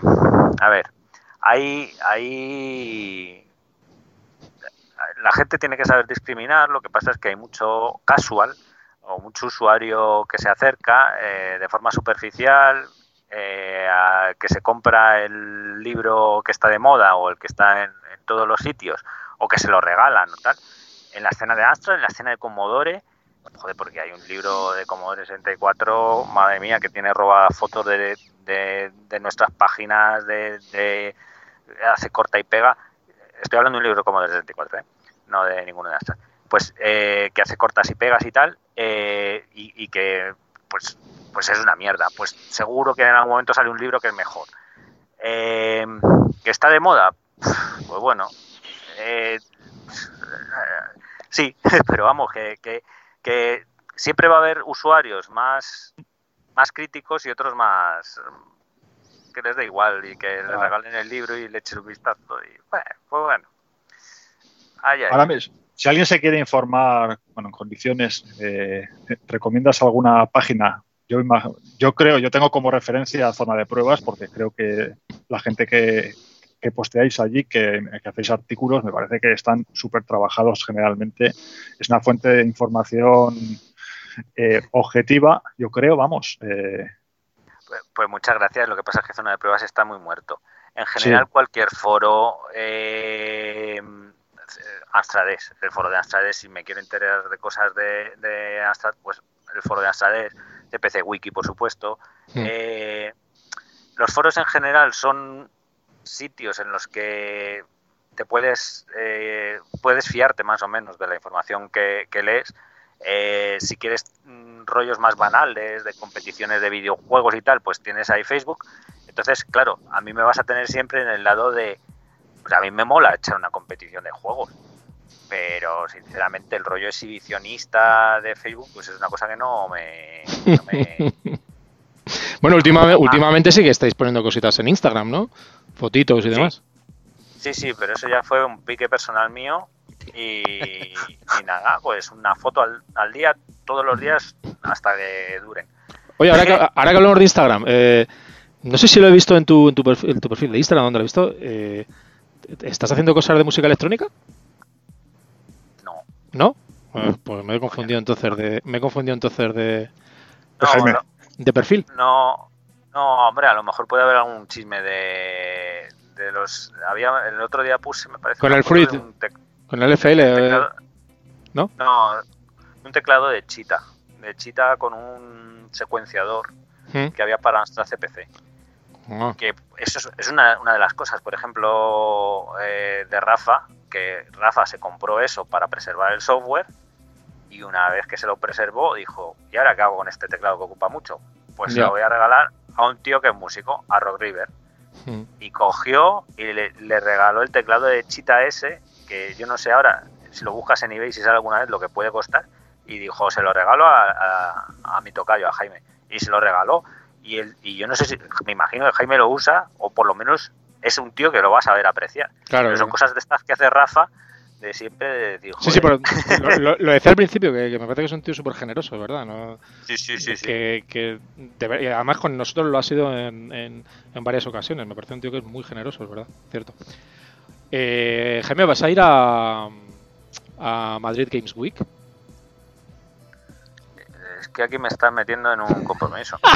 a ver, hay, hay la gente tiene que saber discriminar, lo que pasa es que hay mucho casual o mucho usuario que se acerca eh, de forma superficial, eh, que se compra el libro que está de moda o el que está en, todos los sitios o que se lo regalan tal. En la escena de Astra, en la escena de Commodore, Joder, porque hay un libro de Commodore 64, madre mía, que tiene robadas fotos de, de, nuestras páginas, de, hace corta y pega. Estoy hablando de un libro de Commodore 64, ¿eh? no de ninguna de estas. Pues eh, que hace cortas y pegas y tal, eh, y, que pues, pues es una mierda. Pues seguro que en algún momento sale un libro que es mejor. Eh, ¿Que está de moda? Pues bueno. sí, pero vamos, que, que que siempre va a haber usuarios más, más críticos y otros más que les da igual y que les regalen el libro y le echen un vistazo. Y bueno, pues bueno. Ahora mismo, si alguien se quiere informar, bueno, en condiciones, eh, ¿recomiendas alguna página? Yo, yo creo, yo tengo como referencia zona de pruebas porque creo que la gente que, que posteáis allí, que, hacéis artículos, me parece que están súper trabajados generalmente. Es una fuente de información eh, objetiva, yo creo, vamos. Eh. Pues, pues muchas gracias. Lo que pasa es que zona de pruebas está muy muerto. En general, cualquier foro, eh, Astrades, el foro de Astrades, si me quiero enterar de cosas de, de Astrad, pues el foro de Astrades, de PC Wiki, por supuesto. Hmm. Eh, los foros en general son sitios en los que te puedes, eh, puedes fiarte más o menos de la información que, que lees. Eh, si quieres mm, rollos más banales de competiciones de videojuegos y tal, pues tienes ahí Facebook. Entonces, claro, a mí me vas a tener siempre en el lado de... Pues a mí me mola echar una competición de juegos, pero sinceramente el rollo exhibicionista de Facebook pues es una cosa que no me... no me- Bueno, última- últimamente sí que estáis poniendo cositas en Instagram, ¿no? Fotitos y demás. Sí, sí, pero eso ya fue un pique personal mío y, y nada, pues una foto al, al día, todos los días, hasta que duren. Oye, ahora que, ahora que hablamos de Instagram, eh, no sé si lo he visto en tu, en tu, perfil, en tu perfil de Instagram, ¿dónde lo he visto? Eh, ¿Estás haciendo cosas de música electrónica? No, ¿No? Eh, pues me he confundido entonces de, me he confundido entonces de, no, Jaime. no, de perfil. no, no, hombre, a lo mejor puede haber algún chisme de, de los... Había, el otro día puse, me parece... Con el Fruit. tec- Con el FL, eh, teclado- ¿no? No, un teclado de Cheetah, de Cheetah con un secuenciador ¿Mm? que había para nuestra CPC. Ah, que eso es, es una, una de las cosas, por ejemplo, eh, de Rafa, que Rafa se compró eso para preservar el software y una vez que se lo preservó dijo, ¿y ahora qué hago con este teclado que ocupa mucho? Pues se lo voy a regalar a un tío que es músico, a Rock River. mm. Y cogió y le, le regaló el teclado de Cheetah S, que yo no sé ahora, si lo buscas en eBay, si sale alguna vez, lo que puede costar. Y dijo, se lo regalo a, a- a mi tocayo, a Jaime. Y se lo regaló. Y, él, y yo no sé si, me imagino que Jaime lo usa, o por lo menos es un tío que lo va a saber apreciar. Claro. Pero son cosas de estas que hace Rafa, de siempre Sí, sí, pero lo, lo- lo decía al principio, que, que me parece que es un tío súper generoso, ¿verdad? No, sí, sí, sí, sí. Que, que debe- y además con nosotros lo ha sido en, en- en varias ocasiones. Me parece un tío que es muy generoso, verdad, cierto. Eh, Jaime, ¿vas a ir a, a Madrid Games Week? Es que aquí me estás metiendo en un compromiso.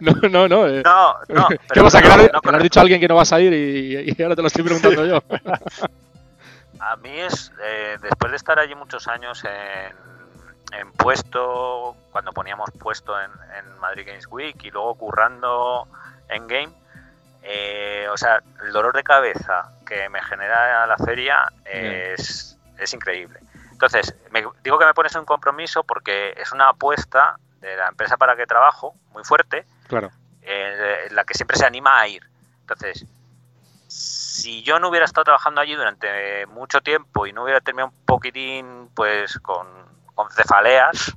No, no, no. eh. No, no. ¿Qué pasa? ¿Que no, has dicho a alguien que no vas a ir y, y ahora te lo estoy preguntando yo? A mí es, eh, después de estar allí muchos años en, en puesto, cuando poníamos puesto en, en Madrid Games Week y luego currando en Game, eh, o sea, el dolor de cabeza que me genera la feria es, es increíble. Entonces, me, digo que me pones un compromiso porque es una apuesta de la empresa para que trabajo muy fuerte Claro. eh, en la que siempre se anima a ir. Entonces, si yo no hubiera estado trabajando allí durante mucho tiempo y no hubiera terminado un poquitín pues con, con cefaleas,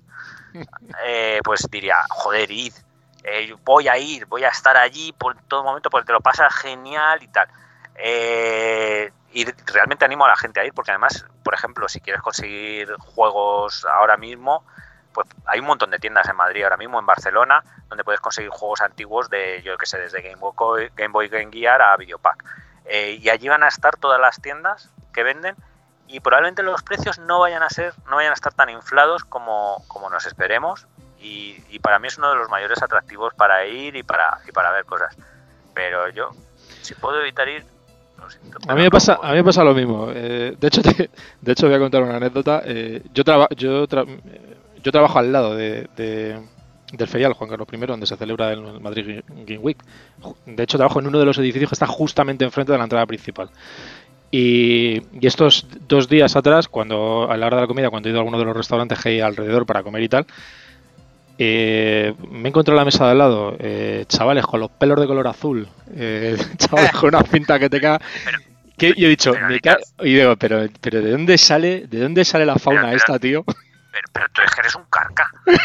eh, pues diría, joder, id, eh, voy a ir, voy a estar allí por todo momento porque te lo pasas genial y tal. Eh, y realmente animo a la gente a ir porque además, por ejemplo, si quieres conseguir juegos ahora mismo, pues hay un montón de tiendas en Madrid ahora mismo, en Barcelona, donde puedes conseguir juegos antiguos de, yo que sé, desde Game Boy, Game Boy Game Gear a Videopack. Eh, y allí van a estar todas las tiendas que venden y probablemente los precios no vayan a ser, no vayan a estar tan inflados como, como nos esperemos. Y, y para mí es uno de los mayores atractivos para ir y para, y para ver cosas. Pero yo, si puedo evitar ir, A mí me pasa, a mí me pasa lo mismo. Eh, de hecho, de hecho voy a contar una anécdota. Eh, yo, traba- yo, tra- yo trabajo al lado de, de- del ferial Juan Carlos I, donde se celebra el Madrid Game Week. De hecho, trabajo en uno de los edificios que está justamente enfrente de la entrada principal. Y, y estos dos días atrás, cuando a la hora de la comida, cuando he ido a alguno de los restaurantes que hay alrededor para comer y tal, eh, me encontré en la mesa de al lado eh, chavales con los pelos de color azul, eh, chavales con una pinta que te caga. Que yo he dicho, pero me ca- y digo, pero, pero ¿de dónde sale, de dónde sale la fauna pero- esta, tío? Pero, pero tú es que eres un carca.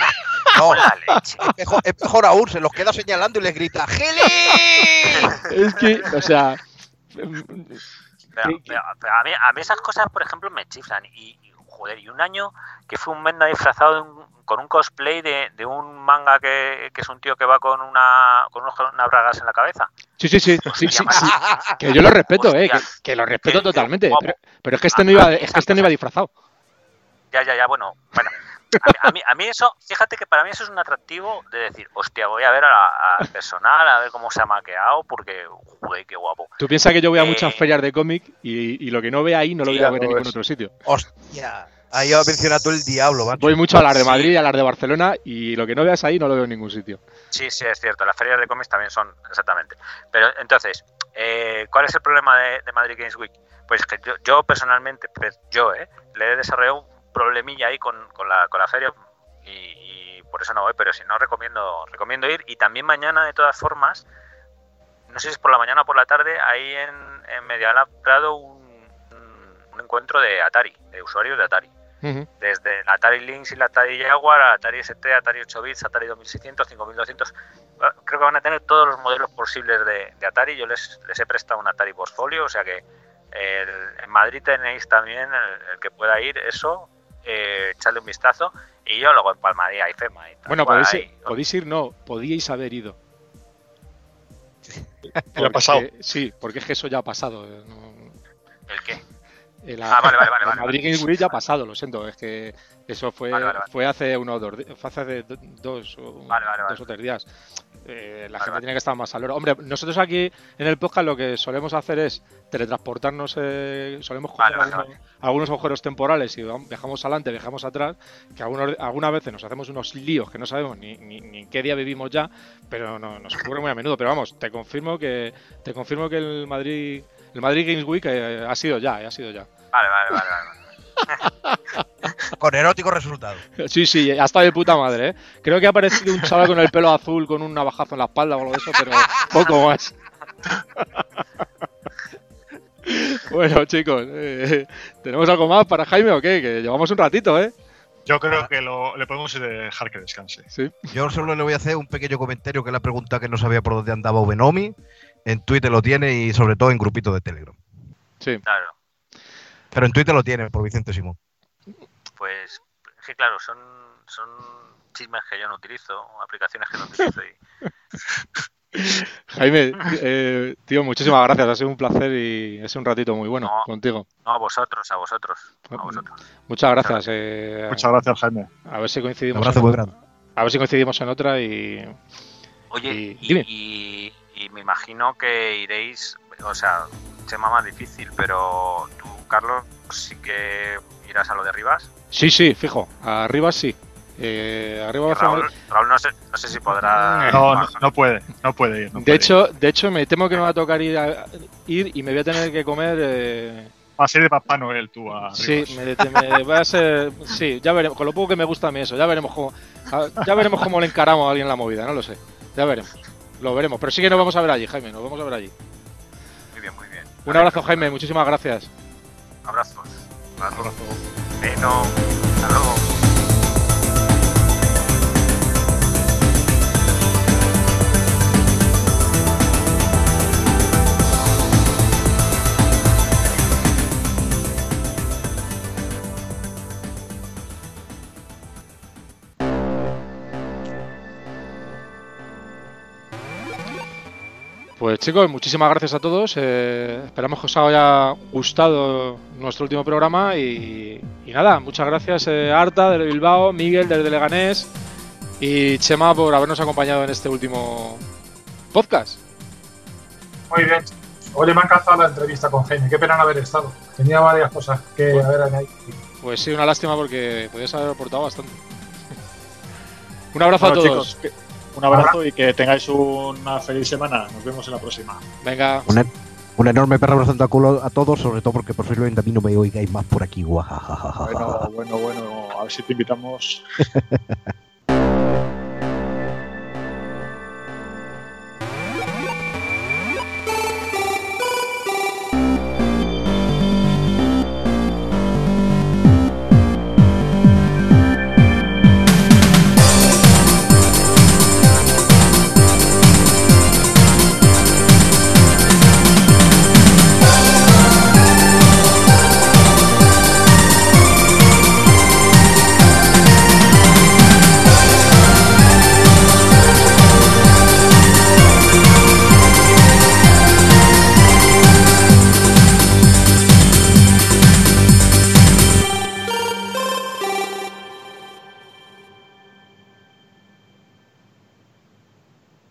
No, es mejor, es mejor aún, se los queda señalando y les grita ¡Gili! Es que, o sea, Pero, ¿Qué- pero- pero a, mí, a mí esas cosas, por ejemplo, me chiflan. Y, joder, y un año que fue un Menda disfrazado de un- con un cosplay de, de un manga que, que es un tío que va con una con unos- unas bragas en la cabeza. sí, sí, sí, sí, sí, sí, que yo lo respeto, eh, que, lo respeto totalmente, pero, pero es que este no iba, es que este no iba disfrazado. Ya, ya, ya, bueno, bueno. A mí, a mí eso, fíjate que para mí eso es un atractivo de decir, hostia, voy a ver a- al personal, a ver cómo se ha maqueado, porque, joder, qué guapo. Tú piensas que yo voy a Eh, muchas ferias de cómic y, y lo que no ve ahí no lo voy a ver en ningún ves. otro sitio. Hostia. Ahí va a mencionar tú el diablo, macho. Voy mucho a las de. Madrid y a las de Barcelona y lo que no veas ahí no lo veo en ningún sitio. Sí, sí, es cierto, las ferias de cómics también son, exactamente. Pero entonces, eh, ¿cuál es el problema de, de Madrid Games Week? Pues que yo, yo personalmente, pues, yo, eh, le he desarrollado un problemilla ahí con, con la, con la feria y, y por eso no voy, pero si no, recomiendo, recomiendo ir. Y también mañana, de todas formas, no sé si es por la mañana o por la tarde, ahí en, en Medialab Prado un, un- encuentro de Atari, de usuarios de Atari desde el Atari Lynx y la Atari Jaguar, Atari ST, Atari 8 bits, Atari 2600, 5200. Bueno, Creo que van a tener todos los modelos posibles de, de Atari. Yo les, les he prestado un Atari Portfolio, o sea que el- en Madrid tenéis también el, el que pueda ir, eso, eh, echarle un vistazo. Y yo luego en Palmaría y FEMA. Y tal Bueno, cual, podéis ahí. ir, podéis ir, no, podíais haber ido. ¿Qué le ha Porque- pasado? Sí, porque es que eso ya ha pasado. eh, no- ¿El qué? el- Ah, vale, vale, vale, Madrid Games Week ya ha pasado, lo siento. Es que eso fue, Vale, vale, vale. fue hace unos dos, fue hace dos, o, Vale, vale, dos o tres días. Eh, la gente tiene que estar más al loro. Hombre, nosotros aquí en el podcast lo que solemos hacer es teletransportarnos, eh, solemos Vale, vale, algunos, agujeros temporales y viajamos adelante, viajamos atrás, que algunos, algunas veces nos hacemos unos líos que no sabemos ni, ni, ni en qué día vivimos ya, pero no, nos ocurre muy a menudo. Pero vamos, te confirmo que te confirmo que el Madrid el Madrid Games Week eh, ha sido ya, eh, ha sido ya. Vale, vale, vale. vale. Con erótico resultado. Sí, sí, ha estado de puta madre, ¿eh? Creo que ha aparecido un chaval con el pelo azul con un navajazo en la espalda o algo de eso, pero poco más. Bueno, chicos, eh, ¿tenemos algo más para Jaime o qué? Que llevamos un ratito, ¿eh? Yo creo que lo- le podemos dejar que descanse. Sí. Yo solo le voy a hacer un pequeño comentario que la pregunta que no sabía por dónde andaba Ubenomi. En Twitter lo tiene y sobre todo en grupito de Telegram. Sí. Claro. Pero en Twitter lo tiene por Vicente Simón. Pues es que claro, son, son chismes que yo no utilizo, aplicaciones que no utilizo y Jaime, eh, tío, muchísimas gracias. Ha sido un placer y es un ratito muy bueno No. contigo. no a vosotros, a vosotros, a vosotros. Muchas gracias. eh, Muchas gracias, Jaime. a ver si Un coincidimos. abrazo en- muy grande. a ver si coincidimos en otra y Oye, Y- y, dime. y- y me imagino que iréis, o sea, tema más difícil, pero tú, Carlos, sí que irás a lo de Rivas. sí, sí, fijo. Arriba sí. Eh, arriba Y va a hacer- Raúl, Raúl no, sé, no sé si podrá. No, no, no puede, no puede ir. no De puede hecho, de hecho, me temo que me va a tocar ir, a- ir y me voy a tener que comer. eh. Va a ser de Papá Noel tú a sí, Rivas. me, me va a ser. Sí, ya veremos. Con lo poco que me gusta a mí eso, ya veremos cómo, a- ya veremos cómo le encaramos a alguien la movida, no lo sé. Ya veremos. Lo veremos. Pero sí que nos vamos a ver allí, Jaime. Nos vamos a ver allí. Muy bien, muy bien. Un abrazo, Jaime. Muchísimas gracias. Abrazos. Abrazos. Abrazo. Bueno, Pues chicos, muchísimas gracias a todos. eh, esperamos que os haya gustado nuestro último programa y, y nada, muchas gracias eh, Arta desde Bilbao, Miguel desde Leganés y Chema por habernos acompañado en este último podcast. Muy bien. Oye, me ha encantado la entrevista con Jaime. Qué pena no haber estado. Tenía varias cosas que haber añadido. Pues sí, una lástima porque podías haber aportado bastante. Un abrazo Bueno, a todos. chicos, un abrazo y que tengáis una feliz semana. Nos vemos en la próxima. Venga, Un, un enorme perro abrazo a culo a todos, sobre todo porque posiblemente a mí no me oigáis más por aquí. Bueno, bueno, bueno. A ver si te invitamos.